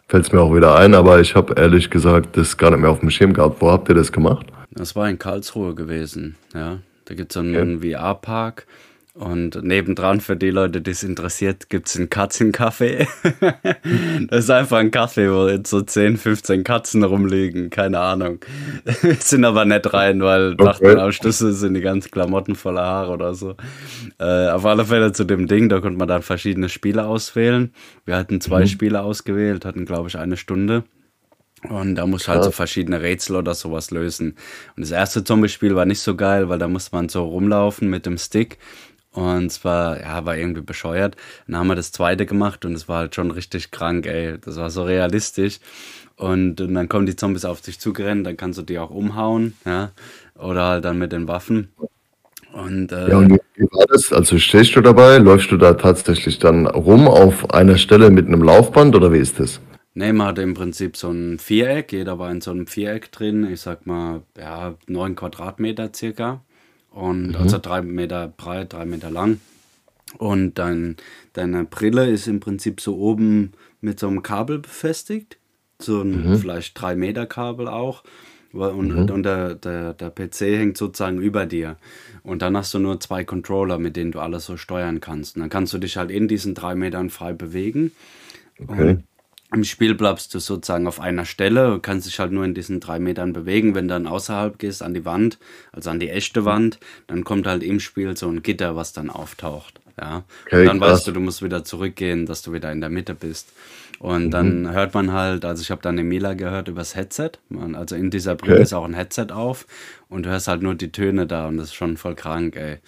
fällt es mir auch wieder ein, aber ich habe ehrlich gesagt das gar nicht mehr auf dem Schirm gehabt. Wo habt ihr das gemacht? Das war in Karlsruhe gewesen, ja. Da gibt es so einen okay. VR-Park und nebendran, für die Leute, die es interessiert, gibt es einen Katzencafé. das ist einfach ein Kaffee, wo jetzt so 10, 15 Katzen rumliegen. Keine Ahnung. Sind aber nicht rein, weil okay. nach den Ausschlüssen sind die ganzen Klamotten voller Haare oder so. Äh, auf alle Fälle zu dem Ding, da konnte man dann verschiedene Spiele auswählen. Wir hatten zwei mhm. Spiele ausgewählt, hatten, glaube ich, eine Stunde. Und da musst du halt so verschiedene Rätsel oder sowas lösen. Und das erste Zombie-Spiel war nicht so geil, weil da musste man so rumlaufen mit dem Stick und zwar, ja, war irgendwie bescheuert. Dann haben wir das zweite gemacht und es war halt schon richtig krank, ey. Das war so realistisch. Und, und dann kommen die Zombies auf dich zugerannt, dann kannst du die auch umhauen, ja. Oder halt dann mit den Waffen. Und, äh, ja, und wie war das? Also stehst du dabei? Läufst du da tatsächlich dann rum auf einer Stelle mit einem Laufband oder wie ist das? Ne, man hatte im Prinzip so ein Viereck, jeder war in so einem Viereck drin, ich sag mal, ja, neun Quadratmeter circa. Und mhm. also drei Meter breit, drei Meter lang. Und dein, deine Brille ist im Prinzip so oben mit so einem Kabel befestigt. So ein mhm. vielleicht drei Meter Kabel auch. Und, mhm. und der, der, der PC hängt sozusagen über dir. Und dann hast du nur zwei Controller, mit denen du alles so steuern kannst. Und dann kannst du dich halt in diesen drei Metern frei bewegen. Okay. Und im Spiel bleibst du sozusagen auf einer Stelle, kannst dich halt nur in diesen drei Metern bewegen. Wenn du dann außerhalb gehst, an die Wand, also an die echte Wand, dann kommt halt im Spiel so ein Gitter, was dann auftaucht. Ja. Okay, und dann krass. weißt du, du musst wieder zurückgehen, dass du wieder in der Mitte bist. Und mhm. dann hört man halt, also ich habe dann Emila gehört übers Headset. Man, also in dieser Brille okay. ist auch ein Headset auf und du hörst halt nur die Töne da und das ist schon voll krank, ey.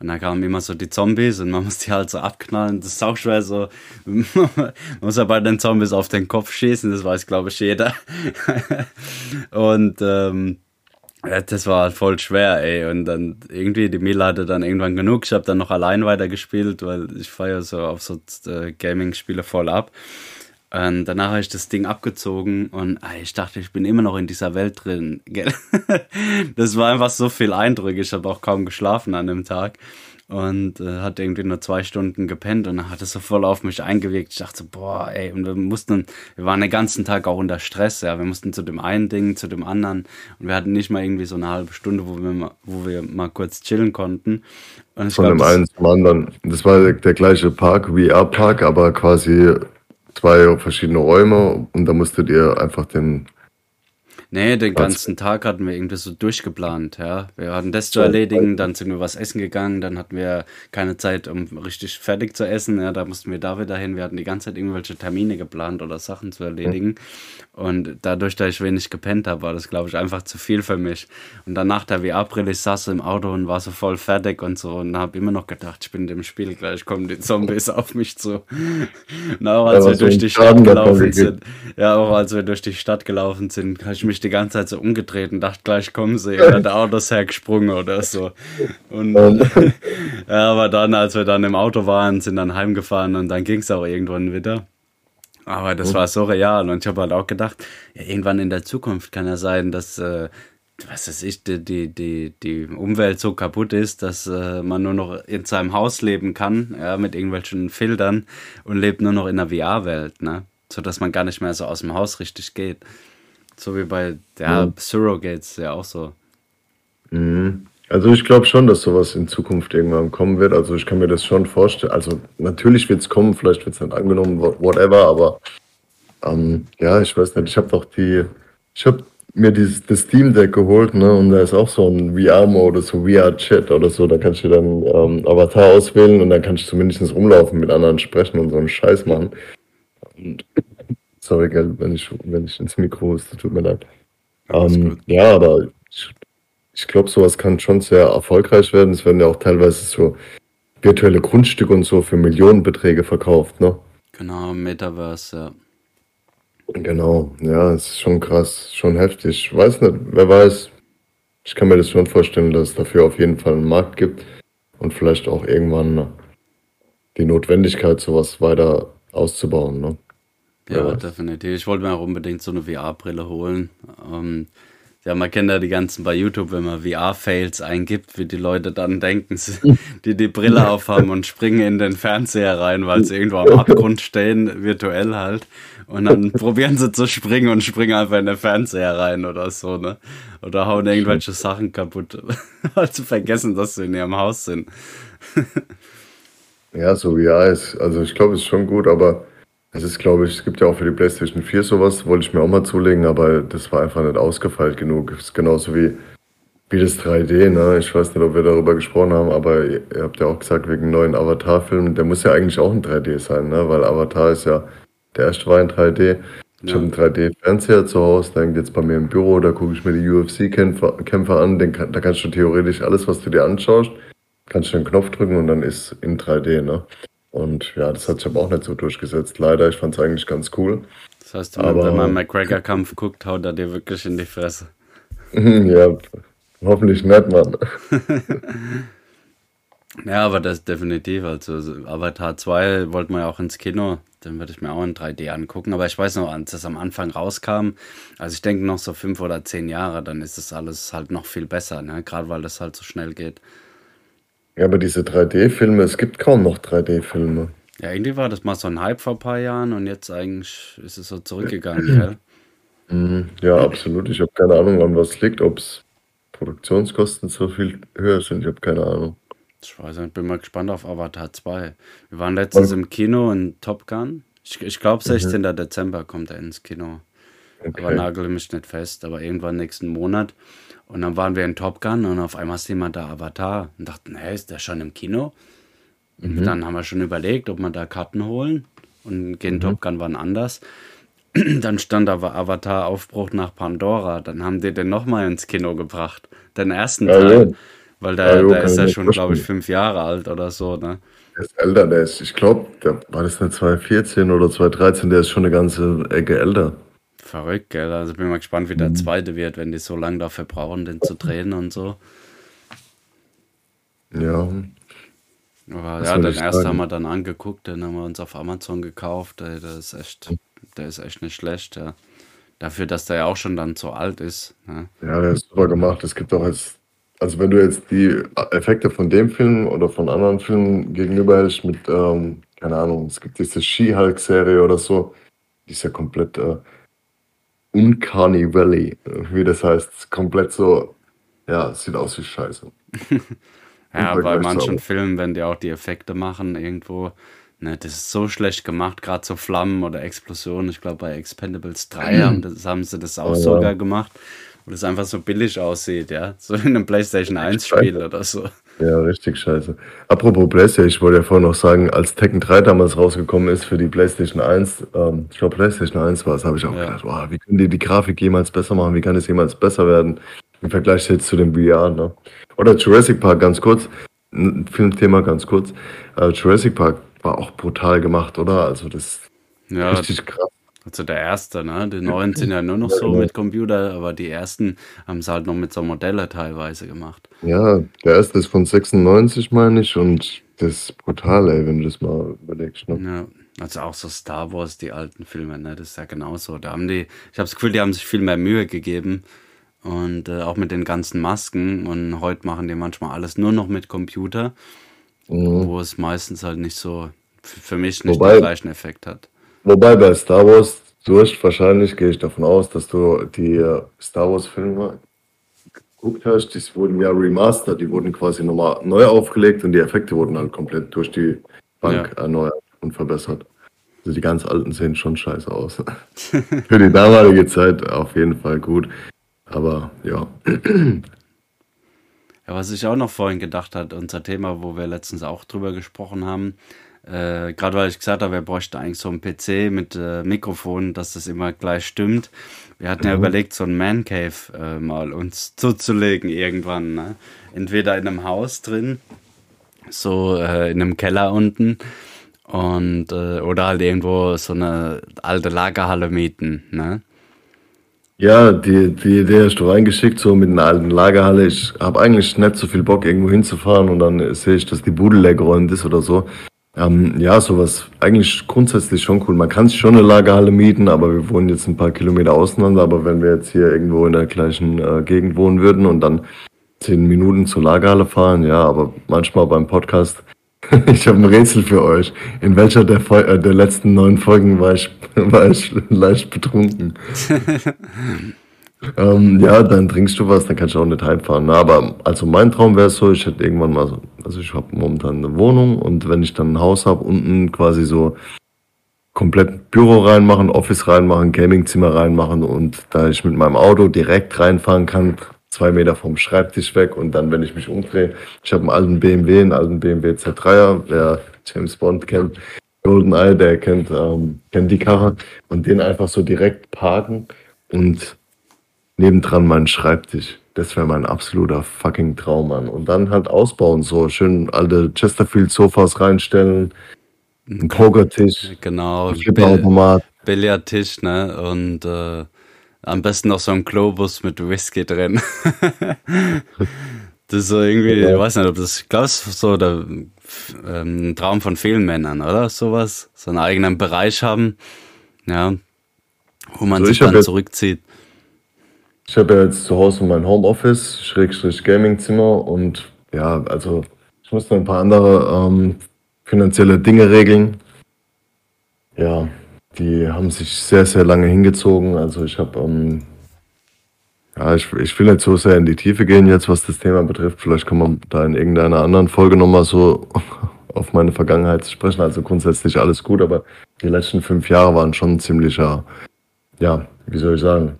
Und dann kamen immer so die Zombies und man muss die halt so abknallen. Das ist auch schwer so. man muss ja bei den Zombies auf den Kopf schießen, das weiß, glaube ich, jeder. und ähm, das war halt voll schwer, ey. Und dann irgendwie, die Mila hatte dann irgendwann genug. Ich habe dann noch allein weitergespielt, weil ich feiere so auf so äh, Gaming-Spiele voll ab. Und danach habe ich das Ding abgezogen und ey, ich dachte, ich bin immer noch in dieser Welt drin. das war einfach so viel Eindruck. Ich habe auch kaum geschlafen an dem Tag und äh, hat irgendwie nur zwei Stunden gepennt und hat es so voll auf mich eingewirkt. Ich dachte so, boah, ey, und wir mussten, wir waren den ganzen Tag auch unter Stress, ja. Wir mussten zu dem einen Ding, zu dem anderen und wir hatten nicht mal irgendwie so eine halbe Stunde, wo wir mal, wo wir mal kurz chillen konnten. Und Von glaub, dem einen zum anderen. Das war der gleiche Park, VR-Park, aber quasi zwei verschiedene Räume und da musstet ihr einfach den Nee, den ganzen Tag hatten wir irgendwie so durchgeplant, ja. Wir hatten das zu erledigen, dann sind wir was essen gegangen, dann hatten wir keine Zeit, um richtig fertig zu essen, ja, da mussten wir da wieder hin. Wir hatten die ganze Zeit irgendwelche Termine geplant oder Sachen zu erledigen. Und dadurch, dass ich wenig gepennt habe, war das, glaube ich, einfach zu viel für mich. Und dann nach der VR-Brille, ich saß im Auto und war so voll fertig und so und habe immer noch gedacht, ich bin in dem Spiel, gleich kommen die Zombies auf mich zu. Und auch als ja, wir durch die Stadt gelaufen sind, ja, auch als wir durch die Stadt gelaufen sind, habe ich mich die ganze Zeit so umgedreht und dachte, gleich kommen sie oder der Auto ist hergesprungen oder so. Und ja, aber dann, als wir dann im Auto waren, sind dann heimgefahren und dann ging es auch irgendwann wieder. Aber das war so real und ich habe halt auch gedacht, ja, irgendwann in der Zukunft kann ja sein, dass, äh, was weiß ich, die, die, die, die Umwelt so kaputt ist, dass äh, man nur noch in seinem Haus leben kann, ja, mit irgendwelchen Filtern und lebt nur noch in der VR-Welt, ne? So dass man gar nicht mehr so aus dem Haus richtig geht. So wie bei ja, ja. Surrogates ja auch so. Mhm. Also ich glaube schon, dass sowas in Zukunft irgendwann kommen wird. Also ich kann mir das schon vorstellen. Also natürlich wird es kommen, vielleicht wird es nicht angenommen, whatever, aber ähm, ja, ich weiß nicht. Ich habe doch die, ich habe mir dieses, das Steam Deck geholt, ne, und da ist auch so ein VR-Mode, so VR-Chat oder so. Da kannst du dann ähm, Avatar auswählen und dann kannst du zumindest rumlaufen, mit anderen sprechen und so einen Scheiß machen. Und, sorry, gell, wenn ich, wenn ich ins Mikro ist, tut mir leid. Ähm, ja, aber ich, ich glaube, sowas kann schon sehr erfolgreich werden. Es werden ja auch teilweise so virtuelle Grundstücke und so für Millionenbeträge verkauft, ne? Genau, Metaverse, ja. Genau, ja, es ist schon krass, schon heftig. Ich weiß nicht, wer weiß. Ich kann mir das schon vorstellen, dass es dafür auf jeden Fall einen Markt gibt und vielleicht auch irgendwann die Notwendigkeit, sowas weiter auszubauen, ne? Ja, definitiv. Ich wollte mir auch unbedingt so eine VR-Brille holen. Ähm, ja, man kennt ja die ganzen bei YouTube, wenn man VR-Fails eingibt, wie die Leute dann denken, die die Brille aufhaben und springen in den Fernseher rein, weil sie irgendwo am Abgrund stehen, virtuell halt. Und dann probieren sie zu springen und springen einfach in den Fernseher rein oder so, ne? Oder hauen irgendwelche Sachen kaputt, weil sie vergessen, dass sie in ihrem Haus sind. ja, so VR ist, also ich glaube, es ist schon gut, aber es ist, glaube ich, es gibt ja auch für die PlayStation 4 sowas, wollte ich mir auch mal zulegen, aber das war einfach nicht ausgefeilt genug. Es ist genauso wie, wie das 3D, ne? Ich weiß nicht, ob wir darüber gesprochen haben, aber ihr, habt ja auch gesagt, wegen neuen Avatar-Film, der muss ja eigentlich auch ein 3D sein, ne? Weil Avatar ist ja, der erste war in 3D. Ich ja. habe einen 3D-Fernseher zu Hause, hängt jetzt bei mir im Büro, da gucke ich mir die UFC-Kämpfer an, den, da kannst du theoretisch alles, was du dir anschaust, kannst du einen Knopf drücken und dann ist in 3D, ne? Und ja, das hat sich aber auch nicht so durchgesetzt. Leider, ich fand es eigentlich ganz cool. Das heißt, aber, wenn man McGregor-Kampf guckt, haut er dir wirklich in die Fresse. ja, hoffentlich nicht, Mann. Ja, aber das definitiv. Also Avatar 2 wollten wir ja auch ins Kino. Den würde ich mir auch in 3D angucken. Aber ich weiß noch, als das am Anfang rauskam, also ich denke noch so fünf oder zehn Jahre, dann ist das alles halt noch viel besser, ne? Gerade weil das halt so schnell geht. Ja, aber diese 3D-Filme, es gibt kaum noch 3D-Filme. Ja, irgendwie war das mal so ein Hype vor ein paar Jahren und jetzt eigentlich ist es so zurückgegangen, gell? Mhm. Ja, absolut. Ich habe keine Ahnung, an was liegt, ob es Produktionskosten so viel höher sind. Ich habe keine Ahnung. Ich weiß nicht, bin mal gespannt auf Avatar 2. Wir waren letztens im Kino in Top Gun. Ich, ich glaube, 16. Mhm. Dezember kommt er ins Kino. Okay. Aber nagel mich nicht fest, aber irgendwann nächsten Monat. Und dann waren wir in Top Gun und auf einmal ist jemand da Avatar und dachten, hä, ist der schon im Kino? Und mhm. dann haben wir schon überlegt, ob wir da Karten holen und gehen mhm. Top Gun wann anders. dann stand aber Avatar Aufbruch nach Pandora. Dann haben die den nochmal ins Kino gebracht. Den ersten ja, Teil. Ja. Weil der, ja, der ist ja schon, glaube ich, fünf Jahre alt oder so, ne? Der ist älter, der ist, ich glaube, war das eine 2014 oder 2013, der ist schon eine ganze Ecke älter. Verrückt, gell? Also bin mal gespannt, wie der mhm. zweite wird, wenn die so lange dafür brauchen, den zu drehen und so. Ja. Aber Was ja, den ersten haben wir dann angeguckt, den haben wir uns auf Amazon gekauft. Ey, der ist echt, der ist echt nicht schlecht, ja. Dafür, dass der ja auch schon dann so alt ist. Ne? Ja, der ist super gemacht. Es gibt auch jetzt also wenn du jetzt die Effekte von dem Film oder von anderen Filmen gegenüberhältst mit, ähm, keine Ahnung, es gibt diese She-Hulk-Serie oder so, die ist ja komplett äh, Uncanny Valley, wie das heißt. Komplett so, ja, sieht aus wie Scheiße. ja, bei manchen Filmen, wenn die auch die Effekte machen irgendwo, ne, das ist so schlecht gemacht, gerade so Flammen oder Explosionen. Ich glaube, bei Expendables 3 haben, das, haben sie das auch ja, sogar gemacht wo das einfach so billig aussieht, ja. So in einem PlayStation 1 Spiel oder so. Ja, richtig scheiße. Apropos PlayStation, ich wollte ja vorhin noch sagen, als Tekken 3 damals rausgekommen ist für die PlayStation 1, ähm, ich glaube PlayStation 1 war es, habe ich auch ja. gedacht, wow, wie können die die Grafik jemals besser machen, wie kann es jemals besser werden im Vergleich jetzt zu dem VR, ne? Oder Jurassic Park ganz kurz, ein Filmthema ganz kurz. Uh, Jurassic Park war auch brutal gemacht, oder? Also das ja, richtig krass. Also der erste, ne? Die neuen sind ja nur noch so mit Computer, aber die ersten haben es halt noch mit so Modelle teilweise gemacht. Ja, der erste ist von 96, meine ich, und das ist brutal, ey, wenn du das mal überlegst. Ne? Ja, also auch so Star Wars, die alten Filme, ne? Das ist ja genauso. Da haben die, ich habe das Gefühl, die haben sich viel mehr Mühe gegeben. Und äh, auch mit den ganzen Masken. Und heute machen die manchmal alles nur noch mit Computer, mhm. wo es meistens halt nicht so, für mich nicht Wobei, den gleichen Effekt hat. Wobei bei Star Wars, du hast wahrscheinlich, gehe ich davon aus, dass du die äh, Star Wars Filme geguckt hast, die wurden ja remastered, die wurden quasi nochmal neu aufgelegt und die Effekte wurden halt komplett durch die Bank ja. erneuert und verbessert. Also die ganz alten sehen schon scheiße aus. Für die damalige Zeit auf jeden Fall gut. Aber ja. Ja, was ich auch noch vorhin gedacht habe, unser Thema, wo wir letztens auch drüber gesprochen haben, äh, Gerade weil ich gesagt habe, wir bräuchten eigentlich so einen PC mit äh, Mikrofon, dass das immer gleich stimmt. Wir hatten mhm. ja überlegt, so ein Man Cave äh, mal uns zuzulegen irgendwann. Ne? Entweder in einem Haus drin, so äh, in einem Keller unten, und äh, oder halt irgendwo so eine alte Lagerhalle mieten. Ne? Ja, die, die Idee hast du reingeschickt, so mit einer alten Lagerhalle. Ich habe eigentlich nicht so viel Bock, irgendwo hinzufahren und dann sehe ich, dass die Bude leer geräumt ist oder so. Ähm, ja, sowas eigentlich grundsätzlich schon cool. Man kann sich schon eine Lagerhalle mieten, aber wir wohnen jetzt ein paar Kilometer auseinander. Aber wenn wir jetzt hier irgendwo in der gleichen äh, Gegend wohnen würden und dann zehn Minuten zur Lagerhalle fahren, ja, aber manchmal beim Podcast, ich habe ein Rätsel für euch. In welcher der, äh, der letzten neun Folgen war ich, war ich leicht betrunken? Ähm, ja, dann trinkst du was, dann kannst du auch nicht heimfahren. Na, aber also mein Traum wäre so, ich hätte irgendwann mal so, also ich habe momentan eine Wohnung und wenn ich dann ein Haus habe, unten quasi so komplett Büro reinmachen, Office reinmachen, Gamingzimmer reinmachen und da ich mit meinem Auto direkt reinfahren kann, zwei Meter vom Schreibtisch weg und dann, wenn ich mich umdrehe, ich habe einen alten BMW, einen alten BMW Z3er, wer James Bond kennt, GoldenEye, der kennt, ähm, kennt die Karre und den einfach so direkt parken und nebendran meinen Schreibtisch. Das wäre mein absoluter fucking Traum, Mann. Und dann halt ausbauen, so schön alte Chesterfield-Sofas reinstellen, einen Pokertisch, genau, Flipperautomat. Billardtisch, ne? Und äh, am besten noch so ein Globus mit Whisky drin. Das ist so irgendwie, ja. ich weiß nicht, ob das, ich glaube, so der ähm, Traum von vielen Männern, oder? Sowas. So einen eigenen Bereich haben, ja, wo man also sich dann zurückzieht. Ich habe ja jetzt zu Hause mein Homeoffice, Schrägstrich Gamingzimmer und ja, also ich muss noch ein paar andere ähm, finanzielle Dinge regeln. Ja, die haben sich sehr, sehr lange hingezogen. Also ich habe, ähm, ja, ich, ich will nicht so sehr in die Tiefe gehen jetzt, was das Thema betrifft. Vielleicht kann man da in irgendeiner anderen Folge nochmal so auf meine Vergangenheit sprechen. Also grundsätzlich alles gut, aber die letzten fünf Jahre waren schon ein ziemlicher, ja, wie soll ich sagen,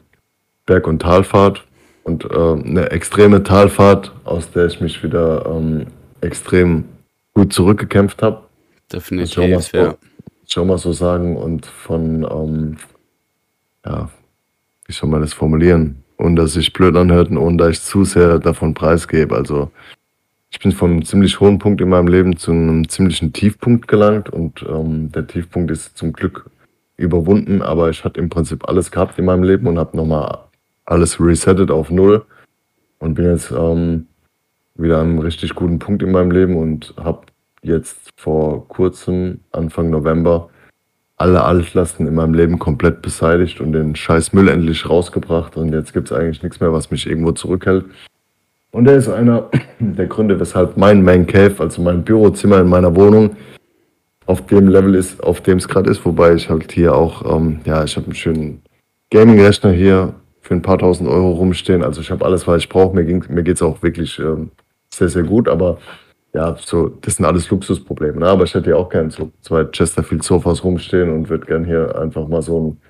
Berg- und Talfahrt und äh, eine extreme Talfahrt, aus der ich mich wieder ähm, extrem gut zurückgekämpft habe. Definitiv, ja schon mal so sagen und von, ähm, ja, wie soll man das formulieren? Und dass sich blöd anhört und dass ich zu sehr davon preisgebe. Also ich bin von einem ziemlich hohen Punkt in meinem Leben zu einem ziemlichen Tiefpunkt gelangt und ähm, der Tiefpunkt ist zum Glück überwunden, aber ich hatte im Prinzip alles gehabt in meinem Leben und habe nochmal alles resettet auf Null und bin jetzt ähm, wieder an einem richtig guten Punkt in meinem Leben und habe jetzt vor kurzem, Anfang November, alle Altlasten in meinem Leben komplett beseitigt und den scheiß Müll endlich rausgebracht. Und jetzt gibt es eigentlich nichts mehr, was mich irgendwo zurückhält. Und der ist einer der Gründe, weshalb mein Man Cave, also mein Bürozimmer in meiner Wohnung, auf dem Level ist, auf dem es gerade ist. Wobei ich halt hier auch, ähm, ja, ich habe einen schönen Gaming-Rechner hier für ein paar tausend Euro rumstehen. Also ich habe alles, was ich brauche. Mir, mir geht es auch wirklich ähm, sehr, sehr gut. Aber ja, so, das sind alles Luxusprobleme. Ne? Aber ich hätte ja auch gern so zwei Chesterfield Sofas rumstehen und würde gern hier einfach mal so einen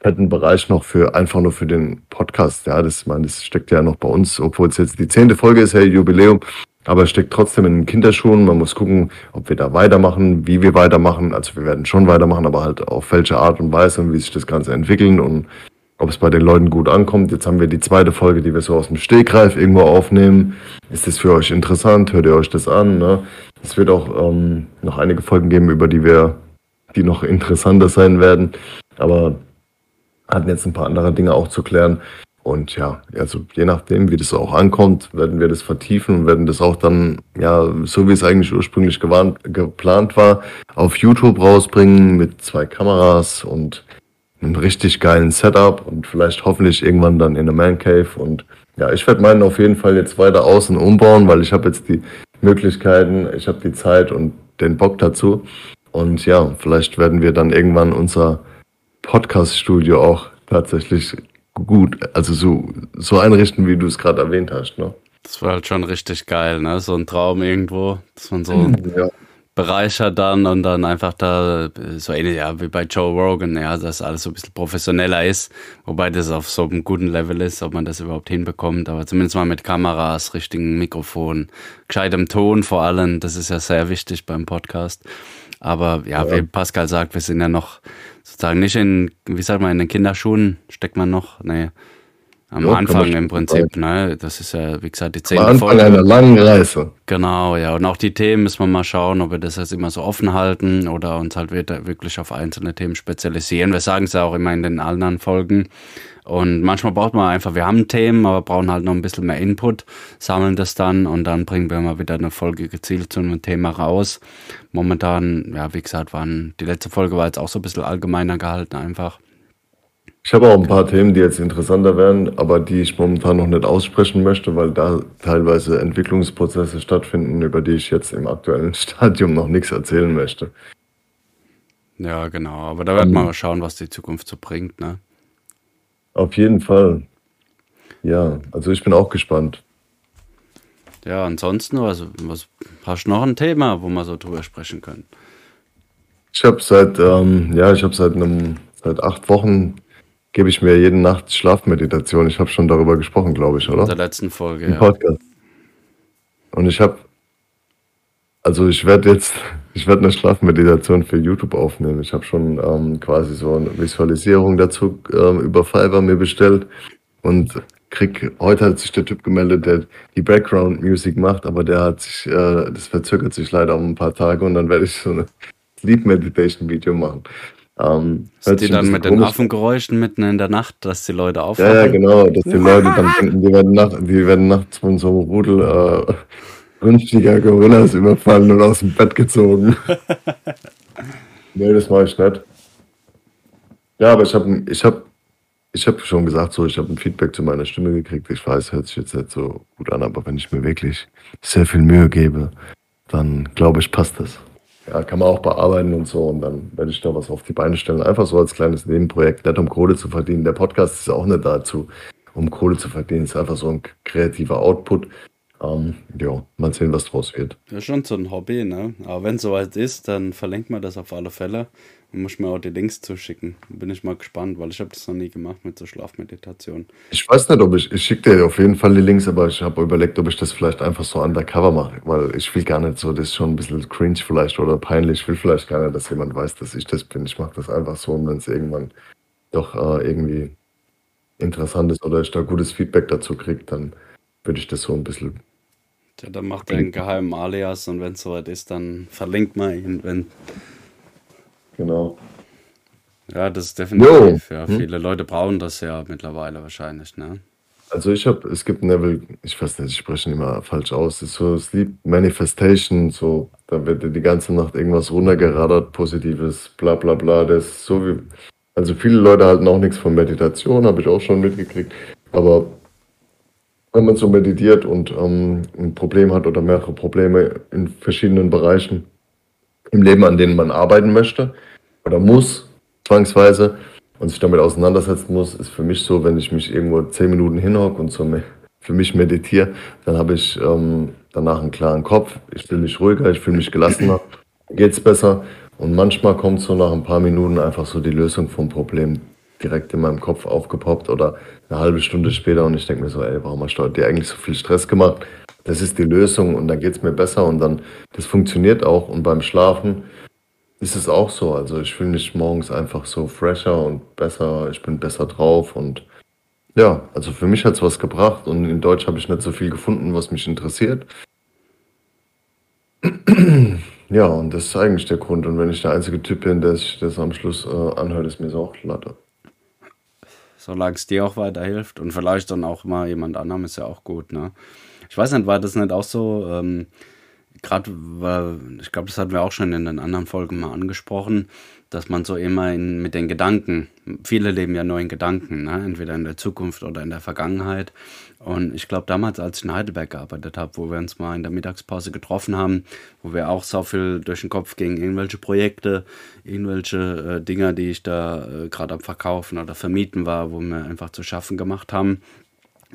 fetten Bereich noch für, einfach nur für den Podcast. Ja, das, meine, das steckt ja noch bei uns, obwohl es jetzt die zehnte Folge ist, hey, Jubiläum. Aber steckt trotzdem in den Kinderschuhen. Man muss gucken, ob wir da weitermachen, wie wir weitermachen. Also wir werden schon weitermachen, aber halt auf welche Art und Weise und wie sich das Ganze entwickeln und ob es bei den Leuten gut ankommt. Jetzt haben wir die zweite Folge, die wir so aus dem Stegreif irgendwo aufnehmen. Ist das für euch interessant? Hört ihr euch das an? Ne? Es wird auch ähm, noch einige Folgen geben, über die wir, die noch interessanter sein werden. Aber hatten jetzt ein paar andere Dinge auch zu klären. Und ja, also je nachdem, wie das auch ankommt, werden wir das vertiefen und werden das auch dann, ja, so wie es eigentlich ursprünglich gewarnt, geplant war, auf YouTube rausbringen mit zwei Kameras und einen richtig geilen Setup und vielleicht hoffentlich irgendwann dann in der Man Cave. Und ja, ich werde meinen auf jeden Fall jetzt weiter außen umbauen, weil ich habe jetzt die Möglichkeiten, ich habe die Zeit und den Bock dazu. Und ja, vielleicht werden wir dann irgendwann unser Podcast-Studio auch tatsächlich gut, also so, so einrichten, wie du es gerade erwähnt hast. Ne? Das war halt schon richtig geil, ne? So ein Traum irgendwo, dass man so ja bereichert dann und dann einfach da so ähnlich ja, wie bei Joe Rogan, ja, dass alles so ein bisschen professioneller ist, wobei das auf so einem guten Level ist, ob man das überhaupt hinbekommt, aber zumindest mal mit Kameras, richtigen Mikrofon, gescheitem Ton vor allem, das ist ja sehr wichtig beim Podcast. Aber ja, ja, wie Pascal sagt, wir sind ja noch sozusagen nicht in, wie sagt man, in den Kinderschuhen steckt man noch, nee, am ja, Anfang im Prinzip, ne? Das ist ja, wie gesagt, die zehnte Am Anfang Folge. einer langen Reise. Genau, ja. Und auch die Themen müssen wir mal schauen, ob wir das jetzt immer so offen halten oder uns halt wirklich auf einzelne Themen spezialisieren. Wir sagen es ja auch immer in den anderen Folgen. Und manchmal braucht man einfach, wir haben Themen, aber brauchen halt noch ein bisschen mehr Input, sammeln das dann und dann bringen wir mal wieder eine Folge gezielt zu einem Thema raus. Momentan, ja, wie gesagt, waren, die letzte Folge war jetzt auch so ein bisschen allgemeiner gehalten einfach. Ich habe auch ein paar Themen, die jetzt interessanter werden, aber die ich momentan noch nicht aussprechen möchte, weil da teilweise Entwicklungsprozesse stattfinden, über die ich jetzt im aktuellen Stadium noch nichts erzählen möchte. Ja, genau. Aber da wird man mal schauen, was die Zukunft so bringt, ne? Auf jeden Fall. Ja, also ich bin auch gespannt. Ja, ansonsten, was, was hast du noch ein Thema, wo wir so drüber sprechen können? Ich habe seit, ähm, ja, ich habe seit einem, seit acht Wochen gebe ich mir jede Nacht Schlafmeditation. Ich habe schon darüber gesprochen, glaube ich, oder? In der letzten Folge, Im ja. Podcast. Und ich habe, also ich werde jetzt, ich werde eine Schlafmeditation für YouTube aufnehmen. Ich habe schon ähm, quasi so eine Visualisierung dazu ähm, über Fiverr mir bestellt und krieg, heute hat sich der Typ gemeldet, der die Background Music macht, aber der hat sich, äh, das verzögert sich leider um ein paar Tage und dann werde ich so eine Sleep Meditation Video machen. Ähm, hört die dann mit den Affengeräuschen mitten in der Nacht, dass die Leute Ja, ja, aufwachen? genau, dass die Leute dann denken, die werden, nach, die werden nachts von so einem Rudel äh, günstiger Gorillas überfallen und aus dem Bett gezogen. Nee, das mache ich nicht. Ja, aber ich habe ich hab, ich hab schon gesagt, so, ich habe ein Feedback zu meiner Stimme gekriegt. Ich weiß, hört sich jetzt nicht so gut an, aber wenn ich mir wirklich sehr viel Mühe gebe, dann glaube ich, passt das. Ja, kann man auch bearbeiten und so und dann werde ich da was auf die Beine stellen. Einfach so als kleines Nebenprojekt, nicht um Kohle zu verdienen. Der Podcast ist auch nicht dazu, um Kohle zu verdienen. Ist einfach so ein kreativer Output. Ähm, ja, mal sehen, was draus wird. Ja, schon so ein Hobby, ne? Aber wenn es soweit ist, dann verlinkt man das auf alle Fälle und muss mir auch die Links zuschicken. Bin ich mal gespannt, weil ich habe das noch nie gemacht mit so Schlafmeditation. Ich weiß nicht, ob ich, ich schicke dir auf jeden Fall die Links, aber ich habe überlegt, ob ich das vielleicht einfach so undercover mache, weil ich will gar nicht so, das ist schon ein bisschen cringe vielleicht oder peinlich. Ich will vielleicht gar nicht, dass jemand weiß, dass ich das bin. Ich mache das einfach so und wenn es irgendwann doch äh, irgendwie interessant ist oder ich da gutes Feedback dazu kriege, dann würde ich das so ein bisschen Ja, dann macht er einen geheimen Alias und wenn es soweit ist, dann verlinkt man ihn. Wenn, genau. ja, das ist definitiv. Ja, Hm? viele Leute brauchen das ja mittlerweile wahrscheinlich, ne? Also ich habe, es gibt Neville, ich weiß nicht, ich spreche immer falsch aus, das ist so Sleep Manifestation, so, da wird dir die ganze Nacht irgendwas runtergeradert, Positives, bla bla bla, das ist so wie, also viele Leute halten auch nichts von Meditation, habe ich auch schon mitgekriegt, aber wenn man so meditiert und ähm, ein Problem hat oder mehrere Probleme in verschiedenen Bereichen im Leben, an denen man arbeiten möchte oder muss, zwangsweise, und sich damit auseinandersetzen muss, ist für mich so, wenn ich mich irgendwo zehn Minuten hinhocke und für mich meditiere, dann habe ich ähm, danach einen klaren Kopf, ich fühle mich ruhiger, ich fühle mich gelassener, geht's besser. Und manchmal kommt so nach ein paar Minuten einfach so die Lösung vom Problem direkt in meinem Kopf aufgepoppt oder eine halbe Stunde später und ich denke mir so, ey, warum hast du dir eigentlich so viel Stress gemacht? Das ist die Lösung und dann geht's mir besser und dann, das funktioniert auch und beim Schlafen ist es auch so. Also ich fühle mich morgens einfach so fresher und besser, ich bin besser drauf und ja, also für mich hat's was gebracht und in Deutsch habe ich nicht so viel gefunden, was mich interessiert. Ja, und das ist eigentlich der Grund. Und wenn ich der einzige Typ bin, der sich das am Schluss äh, anhört, ist mir so auch Latte. Solange es dir auch weiterhilft und vielleicht dann auch mal jemand anderem ist ja auch gut, ne? Ich weiß nicht, war das nicht auch so, ähm, gerade, ich glaube, das hatten wir auch schon in den anderen Folgen mal angesprochen, dass man so immer in, mit den Gedanken, viele leben ja nur in Gedanken, ne? entweder in der Zukunft oder in der Vergangenheit. Und ich glaube, damals, als ich in Heidelberg gearbeitet habe, wo wir uns mal in der Mittagspause getroffen haben, wo wir auch so viel durch den Kopf gingen, irgendwelche Projekte, irgendwelche äh, Dinger, die ich da äh, gerade am Verkaufen oder Vermieten war, wo wir einfach zu schaffen gemacht haben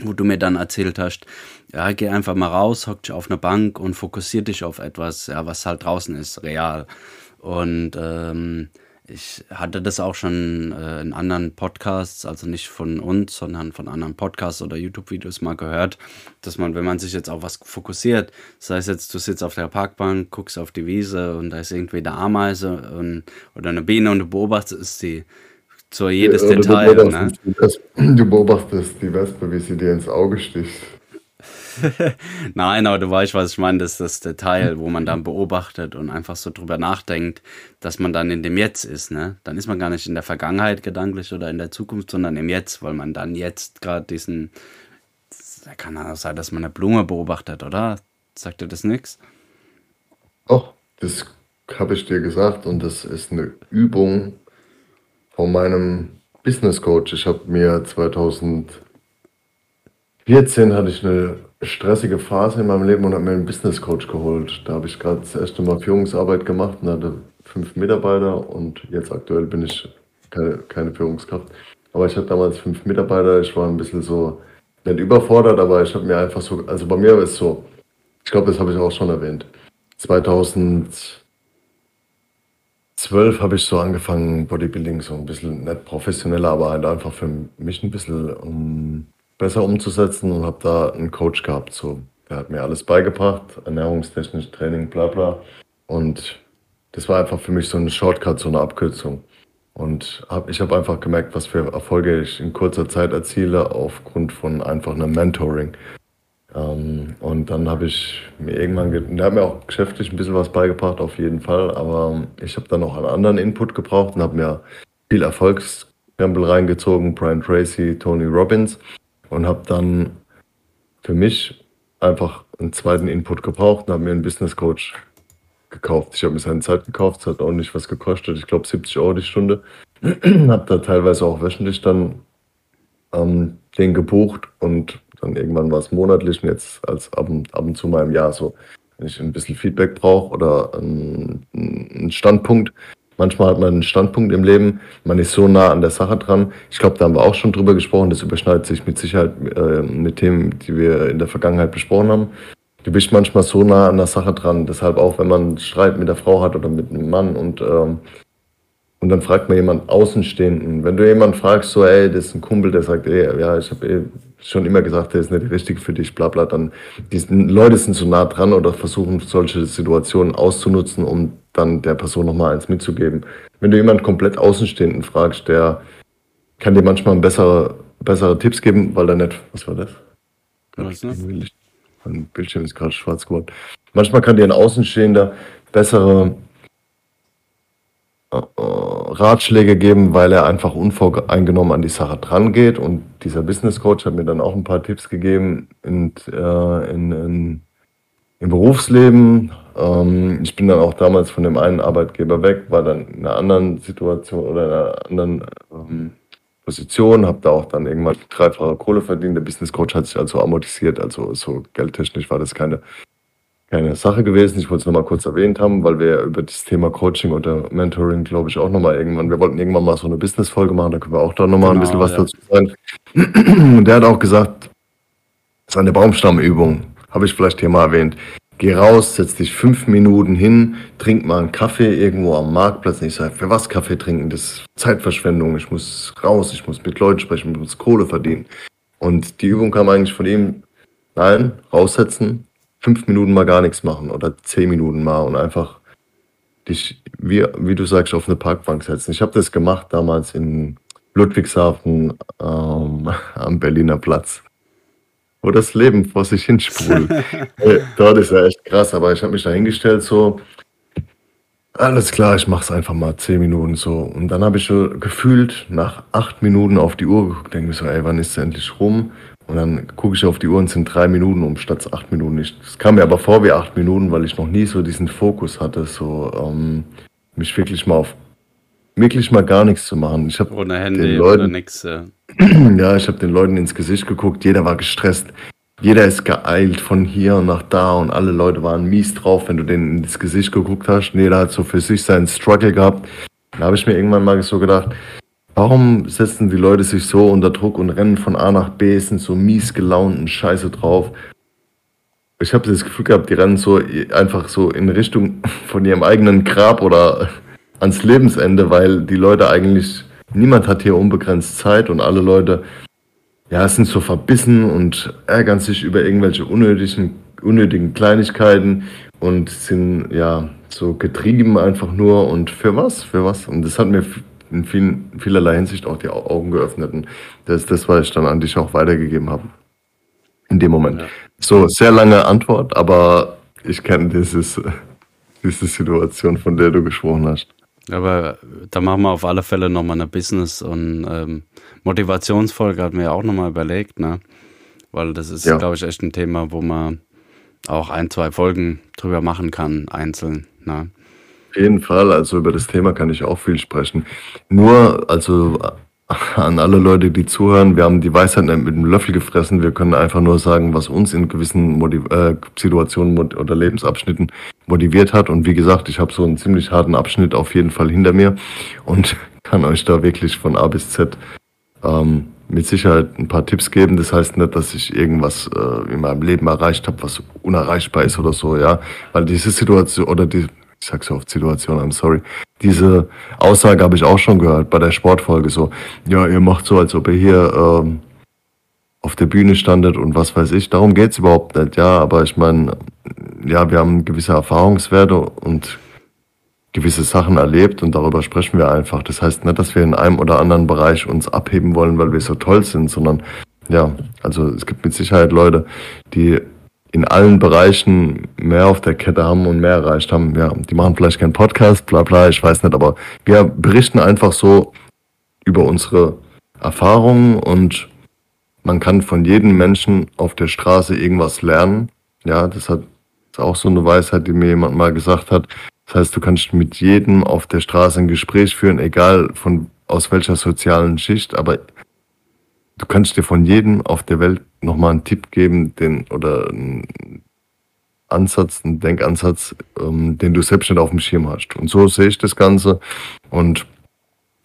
wo du mir dann erzählt hast, ja, geh einfach mal raus, hock dich auf eine Bank und fokussier dich auf etwas, ja, was halt draußen ist, real. Und ähm, ich hatte das auch schon äh, in anderen Podcasts, also nicht von uns, sondern von anderen Podcasts oder YouTube-Videos mal gehört, dass man, wenn man sich jetzt auf was fokussiert, das heißt jetzt, du sitzt auf der Parkbank, guckst auf die Wiese und da ist irgendwie eine Ameise und, oder eine Biene und du beobachtest sie zu jedes du Detail, ne? beobachtest, Wespe, du beobachtest die Wespe, wie sie dir ins Auge sticht. Nein, aber du weißt, was ich meine, das ist das Detail, wo man dann beobachtet und einfach so drüber nachdenkt, dass man dann in dem Jetzt ist, ne? Dann ist man gar nicht in der Vergangenheit gedanklich oder in der Zukunft, sondern im Jetzt, weil man dann jetzt gerade diesen, da kann auch sein, dass man eine Blume beobachtet, oder? Sagt dir das nichts? Doch, das habe ich dir gesagt und das ist eine Übung von meinem Business Coach. Ich habe mir 2014 hatte ich eine stressige Phase in meinem Leben und habe mir einen Business Coach geholt. Da habe ich gerade das erste Mal Führungsarbeit gemacht und hatte fünf Mitarbeiter und jetzt aktuell bin ich keine, keine Führungskraft. Aber ich hatte damals fünf Mitarbeiter. Ich war ein bisschen so, nicht überfordert, aber ich habe mir einfach so, also bei mir ist es so, ich glaube, das habe ich auch schon erwähnt. 2012 habe ich so angefangen, Bodybuilding so ein bisschen, nicht professioneller, aber halt einfach für mich ein bisschen um, besser umzusetzen und habe da einen Coach gehabt. So, der hat mir alles beigebracht, ernährungstechnisch, Training, bla bla. Und das war einfach für mich so ein Shortcut, so eine Abkürzung. Und hab, ich habe einfach gemerkt, was für Erfolge ich in kurzer Zeit erziele, aufgrund von einfach einem Mentoring. Ähm, und dann habe ich mir irgendwann, der hat mir auch geschäftlich ein bisschen was beigebracht, auf jeden Fall, aber ich habe dann noch einen anderen Input gebraucht und habe mir viel Erfolgskrempel reingezogen, Brian Tracy, Tony Robbins und habe dann für mich einfach einen zweiten Input gebraucht und habe mir einen Business Coach gekauft. Ich habe mir seine Zeit gekauft, es hat auch nicht was gekostet, ich glaube 70 Euro die Stunde. habe da teilweise auch wöchentlich dann ähm, den gebucht und dann irgendwann war es monatlich und jetzt als ab, ab und zu mal im Jahr so, wenn ich ein bisschen Feedback brauche oder einen, einen Standpunkt. Manchmal hat man einen Standpunkt im Leben, man ist so nah an der Sache dran. Ich glaube, da haben wir auch schon drüber gesprochen. Das überschneidet sich mit Sicherheit äh, mit Themen, die wir in der Vergangenheit besprochen haben. Du bist manchmal so nah an der Sache dran. Deshalb auch, wenn man Streit mit der Frau hat oder mit einem Mann und ähm, und dann fragt man jemanden Außenstehenden. Wenn du jemanden fragst, so, ey, das ist ein Kumpel, der sagt, ey, ja, ich habe eh schon immer gesagt, der ist nicht richtig für dich, bla bla, dann die Leute sind so nah dran oder versuchen solche Situationen auszunutzen, um dann der Person nochmal eins mitzugeben. Wenn du jemanden komplett Außenstehenden fragst, der kann dir manchmal bessere, bessere Tipps geben, weil er nicht, was war das? Was, ne? Mein Bildschirm ist gerade schwarz geworden. Manchmal kann dir ein Außenstehender bessere äh, Ratschläge geben, weil er einfach unvoreingenommen an die Sache dran geht. Und dieser Business Coach hat mir dann auch ein paar Tipps gegeben in, äh, in, in, im Berufsleben. Ähm, ich bin dann auch damals von dem einen Arbeitgeber weg, war dann in einer anderen Situation oder in einer anderen ähm, Position, habe da auch dann irgendwann dreifache Kohle verdient. Der Business Coach hat sich also amortisiert, also so geldtechnisch war das keine keine Sache gewesen. Ich wollte es nochmal kurz erwähnt haben, weil wir über das Thema Coaching oder Mentoring, glaube ich, auch nochmal irgendwann, wir wollten irgendwann mal so eine Business-Folge machen, da können wir auch da nochmal genau, ein bisschen was ja. dazu sagen. Und der hat auch gesagt, das ist eine Baumstammübung, habe ich vielleicht hier mal erwähnt. Geh raus, setz dich fünf Minuten hin, trink mal einen Kaffee irgendwo am Marktplatz. Und ich sage, für was Kaffee trinken? Das ist Zeitverschwendung. Ich muss raus, ich muss mit Leuten sprechen, ich muss Kohle verdienen. Und die Übung kam eigentlich von ihm, nein, raussetzen, fünf Minuten mal gar nichts machen oder zehn Minuten mal und einfach dich, wie, wie du sagst, auf eine Parkbank setzen. Ich habe das gemacht damals in Ludwigshafen ähm, am Berliner Platz, wo das Leben vor sich hinsprudelt. äh, dort ist ja echt krass, aber ich habe mich da hingestellt so, alles klar, ich mach's einfach mal zehn Minuten so. Und dann habe ich so gefühlt nach acht Minuten auf die Uhr geguckt, denke mir so, ey, wann ist es endlich rum? Und dann gucke ich auf die Uhr und es sind drei Minuten um statt acht Minuten. Es kam mir aber vor wie acht Minuten, weil ich noch nie so diesen Fokus hatte, so ähm, mich wirklich mal auf wirklich mal gar nichts zu machen. Ich habe ohne Handy Leuten, oder nix. Ja, ja ich habe den Leuten ins Gesicht geguckt. Jeder war gestresst. Jeder ist geeilt von hier nach da und alle Leute waren mies drauf, wenn du denen ins Gesicht geguckt hast. Und jeder hat so für sich seinen Struggle gehabt. Da habe ich mir irgendwann mal so gedacht, Warum setzen die Leute sich so unter Druck und rennen von A nach B, sind so mies gelaunt und scheiße drauf? Ich habe das Gefühl gehabt, die rennen so einfach so in Richtung von ihrem eigenen Grab oder ans Lebensende, weil die Leute eigentlich, niemand hat hier unbegrenzt Zeit und alle Leute, ja, sind so verbissen und ärgern sich über irgendwelche unnötigen, unnötigen Kleinigkeiten und sind, ja, so getrieben einfach nur und für was, für was? Und das hat mir in vielen, vielerlei Hinsicht auch die Augen geöffnet. Und das ist das, was ich dann an dich auch weitergegeben habe. In dem Moment. Ja. So, sehr lange Antwort, aber ich kenne dieses, diese Situation, von der du gesprochen hast. Aber da machen wir auf alle Fälle nochmal eine Business- und ähm, Motivationsfolge, hatten wir ja auch nochmal überlegt, ne? Weil das ist, ja. glaube ich, echt ein Thema, wo man auch ein, zwei Folgen drüber machen kann, einzeln. Ne? Auf jeden Fall, also über das Thema kann ich auch viel sprechen. Nur, also an alle Leute, die zuhören, wir haben die Weisheit mit dem Löffel gefressen. Wir können einfach nur sagen, was uns in gewissen Motiv äh, Situationen oder Lebensabschnitten motiviert hat. Und wie gesagt, ich habe so einen ziemlich harten Abschnitt auf jeden Fall hinter mir und kann euch da wirklich von A bis Z ähm, mit Sicherheit ein paar Tipps geben. Das heißt nicht, dass ich irgendwas äh, in meinem Leben erreicht habe, was unerreichbar ist oder so, ja. Weil diese Situation oder die, ich sag's ja oft Situation, I'm sorry. Diese Aussage habe ich auch schon gehört bei der Sportfolge so, ja, ihr macht so, als ob ihr hier ähm, auf der Bühne standet und was weiß ich. Darum geht's überhaupt nicht, ja, aber ich meine, ja, wir haben gewisse Erfahrungswerte und gewisse Sachen erlebt und darüber sprechen wir einfach. Das heißt nicht, dass wir in einem oder anderen Bereich uns abheben wollen, weil wir so toll sind, sondern ja, also es gibt mit Sicherheit Leute, die in allen Bereichen mehr auf der Kette haben und mehr erreicht haben. Ja, die machen vielleicht keinen Podcast, bla bla, ich weiß nicht, aber wir berichten einfach so über unsere Erfahrungen und man kann von jedem Menschen auf der Straße irgendwas lernen. Ja, das hat ist auch so eine Weisheit, die mir jemand mal gesagt hat. Das heißt, du kannst mit jedem auf der Straße ein Gespräch führen, egal von aus welcher sozialen Schicht, aber du kannst dir von jedem auf der Welt nochmal einen Tipp geben, den oder einen Ansatz, einen Denkansatz, ähm, den du selbst nicht auf dem Schirm hast. Und so sehe ich das Ganze. Und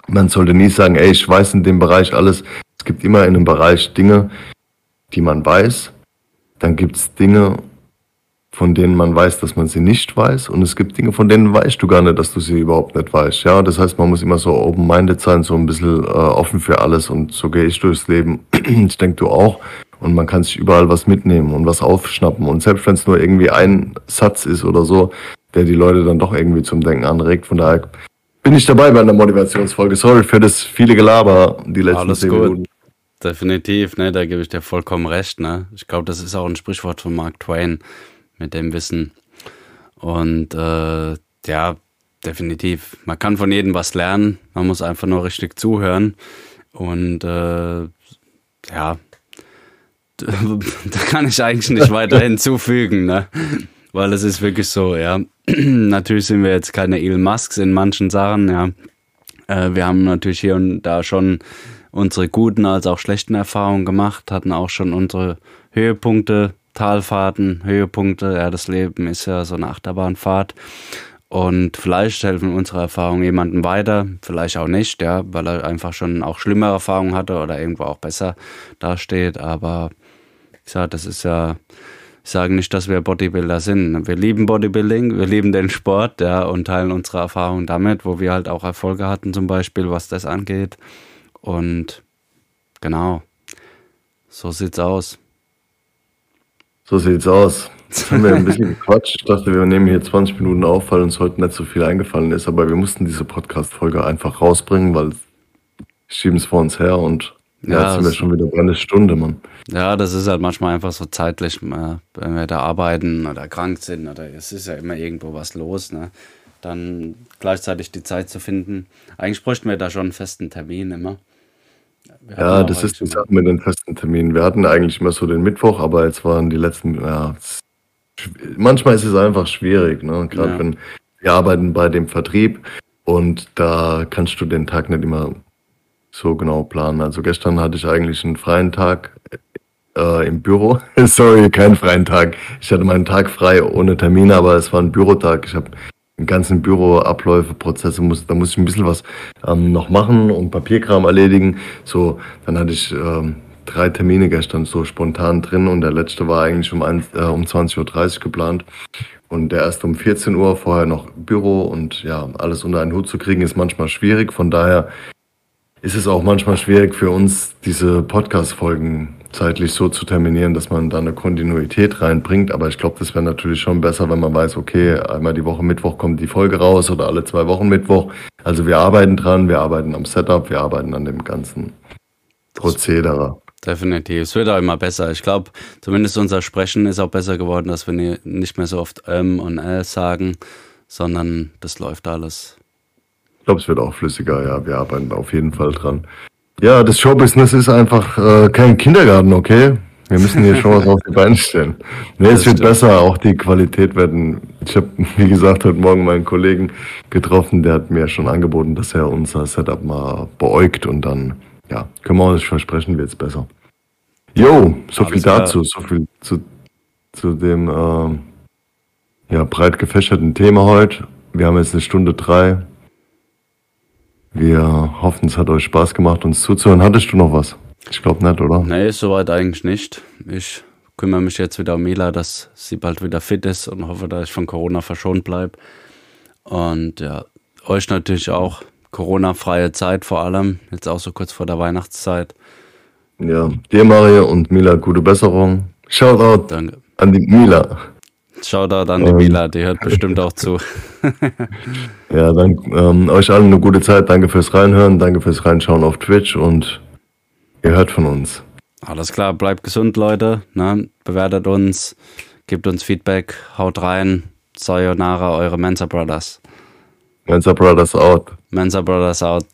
man sollte nie sagen, ey, ich weiß in dem Bereich alles. Es gibt immer in einem Bereich Dinge, die man weiß. Dann gibt es Dinge, von denen man weiß, dass man sie nicht weiß. Und es gibt Dinge, von denen weißt du gar nicht, dass du sie überhaupt nicht weißt. Ja, das heißt, man muss immer so open-minded sein, so ein bisschen äh, offen für alles. Und so gehe ich durchs Leben. ich denke, du auch. Und man kann sich überall was mitnehmen und was aufschnappen. Und selbst wenn es nur irgendwie ein Satz ist oder so, der die Leute dann doch irgendwie zum Denken anregt. Von daher bin ich dabei bei einer Motivationsfolge. Sorry für das viele Gelaber die letzten Alles gut. Minuten. Definitiv, ne, da gebe ich dir vollkommen recht, ne. Ich glaube, das ist auch ein Sprichwort von Mark Twain mit dem Wissen. Und äh, ja, definitiv. Man kann von jedem was lernen. Man muss einfach nur richtig zuhören. Und äh, ja, da kann ich eigentlich nicht weiter hinzufügen, ne? Weil es ist wirklich so, ja. natürlich sind wir jetzt keine Elon Musks in manchen Sachen, ja. Äh, wir haben natürlich hier und da schon unsere guten als auch schlechten Erfahrungen gemacht, hatten auch schon unsere Höhepunkte Talfahrten, Höhepunkte. Ja, das Leben ist ja so eine Achterbahnfahrt. Und vielleicht helfen unsere Erfahrungen jemandem weiter, vielleicht auch nicht, ja, weil er einfach schon auch schlimmere Erfahrungen hatte oder irgendwo auch besser dasteht. Aber ich sage, das ist ja, ich sage nicht, dass wir Bodybuilder sind. Wir lieben Bodybuilding, wir lieben den Sport, ja, und teilen unsere Erfahrungen damit, wo wir halt auch Erfolge hatten, zum Beispiel, was das angeht. Und genau, so sieht's aus. So sieht's aus. Jetzt haben wir ein bisschen gequatscht. Ich dachte, wir nehmen hier 20 Minuten auf, weil uns heute nicht so viel eingefallen ist. Aber wir mussten diese Podcast-Folge einfach rausbringen, weil schieben es vor uns her und ja, jetzt sind wir schon wieder bei einer Stunde, Mann. Ja, das ist halt manchmal einfach so zeitlich, äh, wenn wir da arbeiten oder krank sind oder es ist ja immer irgendwo was los, ne? Dann gleichzeitig die Zeit zu finden. Eigentlich bräuchten wir da schon einen festen Termin immer. Ja, das ist die Sache mit den festen Terminen. Wir hatten eigentlich immer so den Mittwoch, aber jetzt waren die letzten, ja, manchmal ist es einfach schwierig, ne? Gerade ja. wenn wir arbeiten bei dem Vertrieb und da kannst du den Tag nicht immer so genau planen. Also gestern hatte ich eigentlich einen freien Tag äh, im Büro. Sorry, keinen freien Tag. Ich hatte meinen Tag frei ohne Termine, aber es war ein Bürotag. Ich habe ganzen Büroabläufe, Prozesse, muss, da muss ich ein bisschen was ähm, noch machen und Papierkram erledigen. So, dann hatte ich ähm, drei Termine gestern so spontan drin und der letzte war eigentlich um, ein, äh, um 20.30 Uhr geplant. Und der erste um 14 Uhr, vorher noch Büro und ja, alles unter einen Hut zu kriegen, ist manchmal schwierig. Von daher ist es auch manchmal schwierig für uns, diese Podcast-Folgen zeitlich so zu terminieren, dass man da eine Kontinuität reinbringt. Aber ich glaube, das wäre natürlich schon besser, wenn man weiß, okay, einmal die Woche Mittwoch kommt die Folge raus oder alle zwei Wochen Mittwoch. Also wir arbeiten dran, wir arbeiten am Setup, wir arbeiten an dem ganzen Prozedere. Definitiv. Es wird auch immer besser. Ich glaube, zumindest unser Sprechen ist auch besser geworden, dass wir nicht mehr so oft ähm und äh sagen, sondern das läuft alles. Ich glaube, es wird auch flüssiger, ja. Wir arbeiten auf jeden Fall dran. Ja, das Showbusiness ist einfach äh, kein Kindergarten, okay? Wir müssen hier schon was auf die Beine stellen. Nee, es wird besser, auch die Qualität werden. Ich habe, wie gesagt, heute Morgen meinen Kollegen getroffen, der hat mir schon angeboten, dass er unser Setup mal beäugt und dann, ja, können wir uns versprechen, wird es besser. Jo, so viel dazu, so viel zu, zu dem äh, ja, breit gefächerten Thema heute. Wir haben jetzt eine Stunde drei. Wir hoffen, es hat euch Spaß gemacht, uns zuzuhören. Hattest du noch was? Ich glaube nicht, oder? Nee, soweit eigentlich nicht. Ich kümmere mich jetzt wieder um Mila, dass sie bald wieder fit ist und hoffe, dass ich von Corona verschont bleibe. Und ja, euch natürlich auch Corona-freie Zeit vor allem, jetzt auch so kurz vor der Weihnachtszeit. Ja, dir Mario und Mila gute Besserung. Shoutout Danke. an die Mila. Shoutout an die ähm, Mila, die hört bestimmt auch zu. ja, dann ähm, euch allen eine gute Zeit. Danke fürs Reinhören, danke fürs Reinschauen auf Twitch und ihr hört von uns. Alles klar, bleibt gesund, Leute. Ne? Bewertet uns, gebt uns Feedback, haut rein. Sayonara, eure Mensa Brothers. Mensa Brothers out. Mensa Brothers out.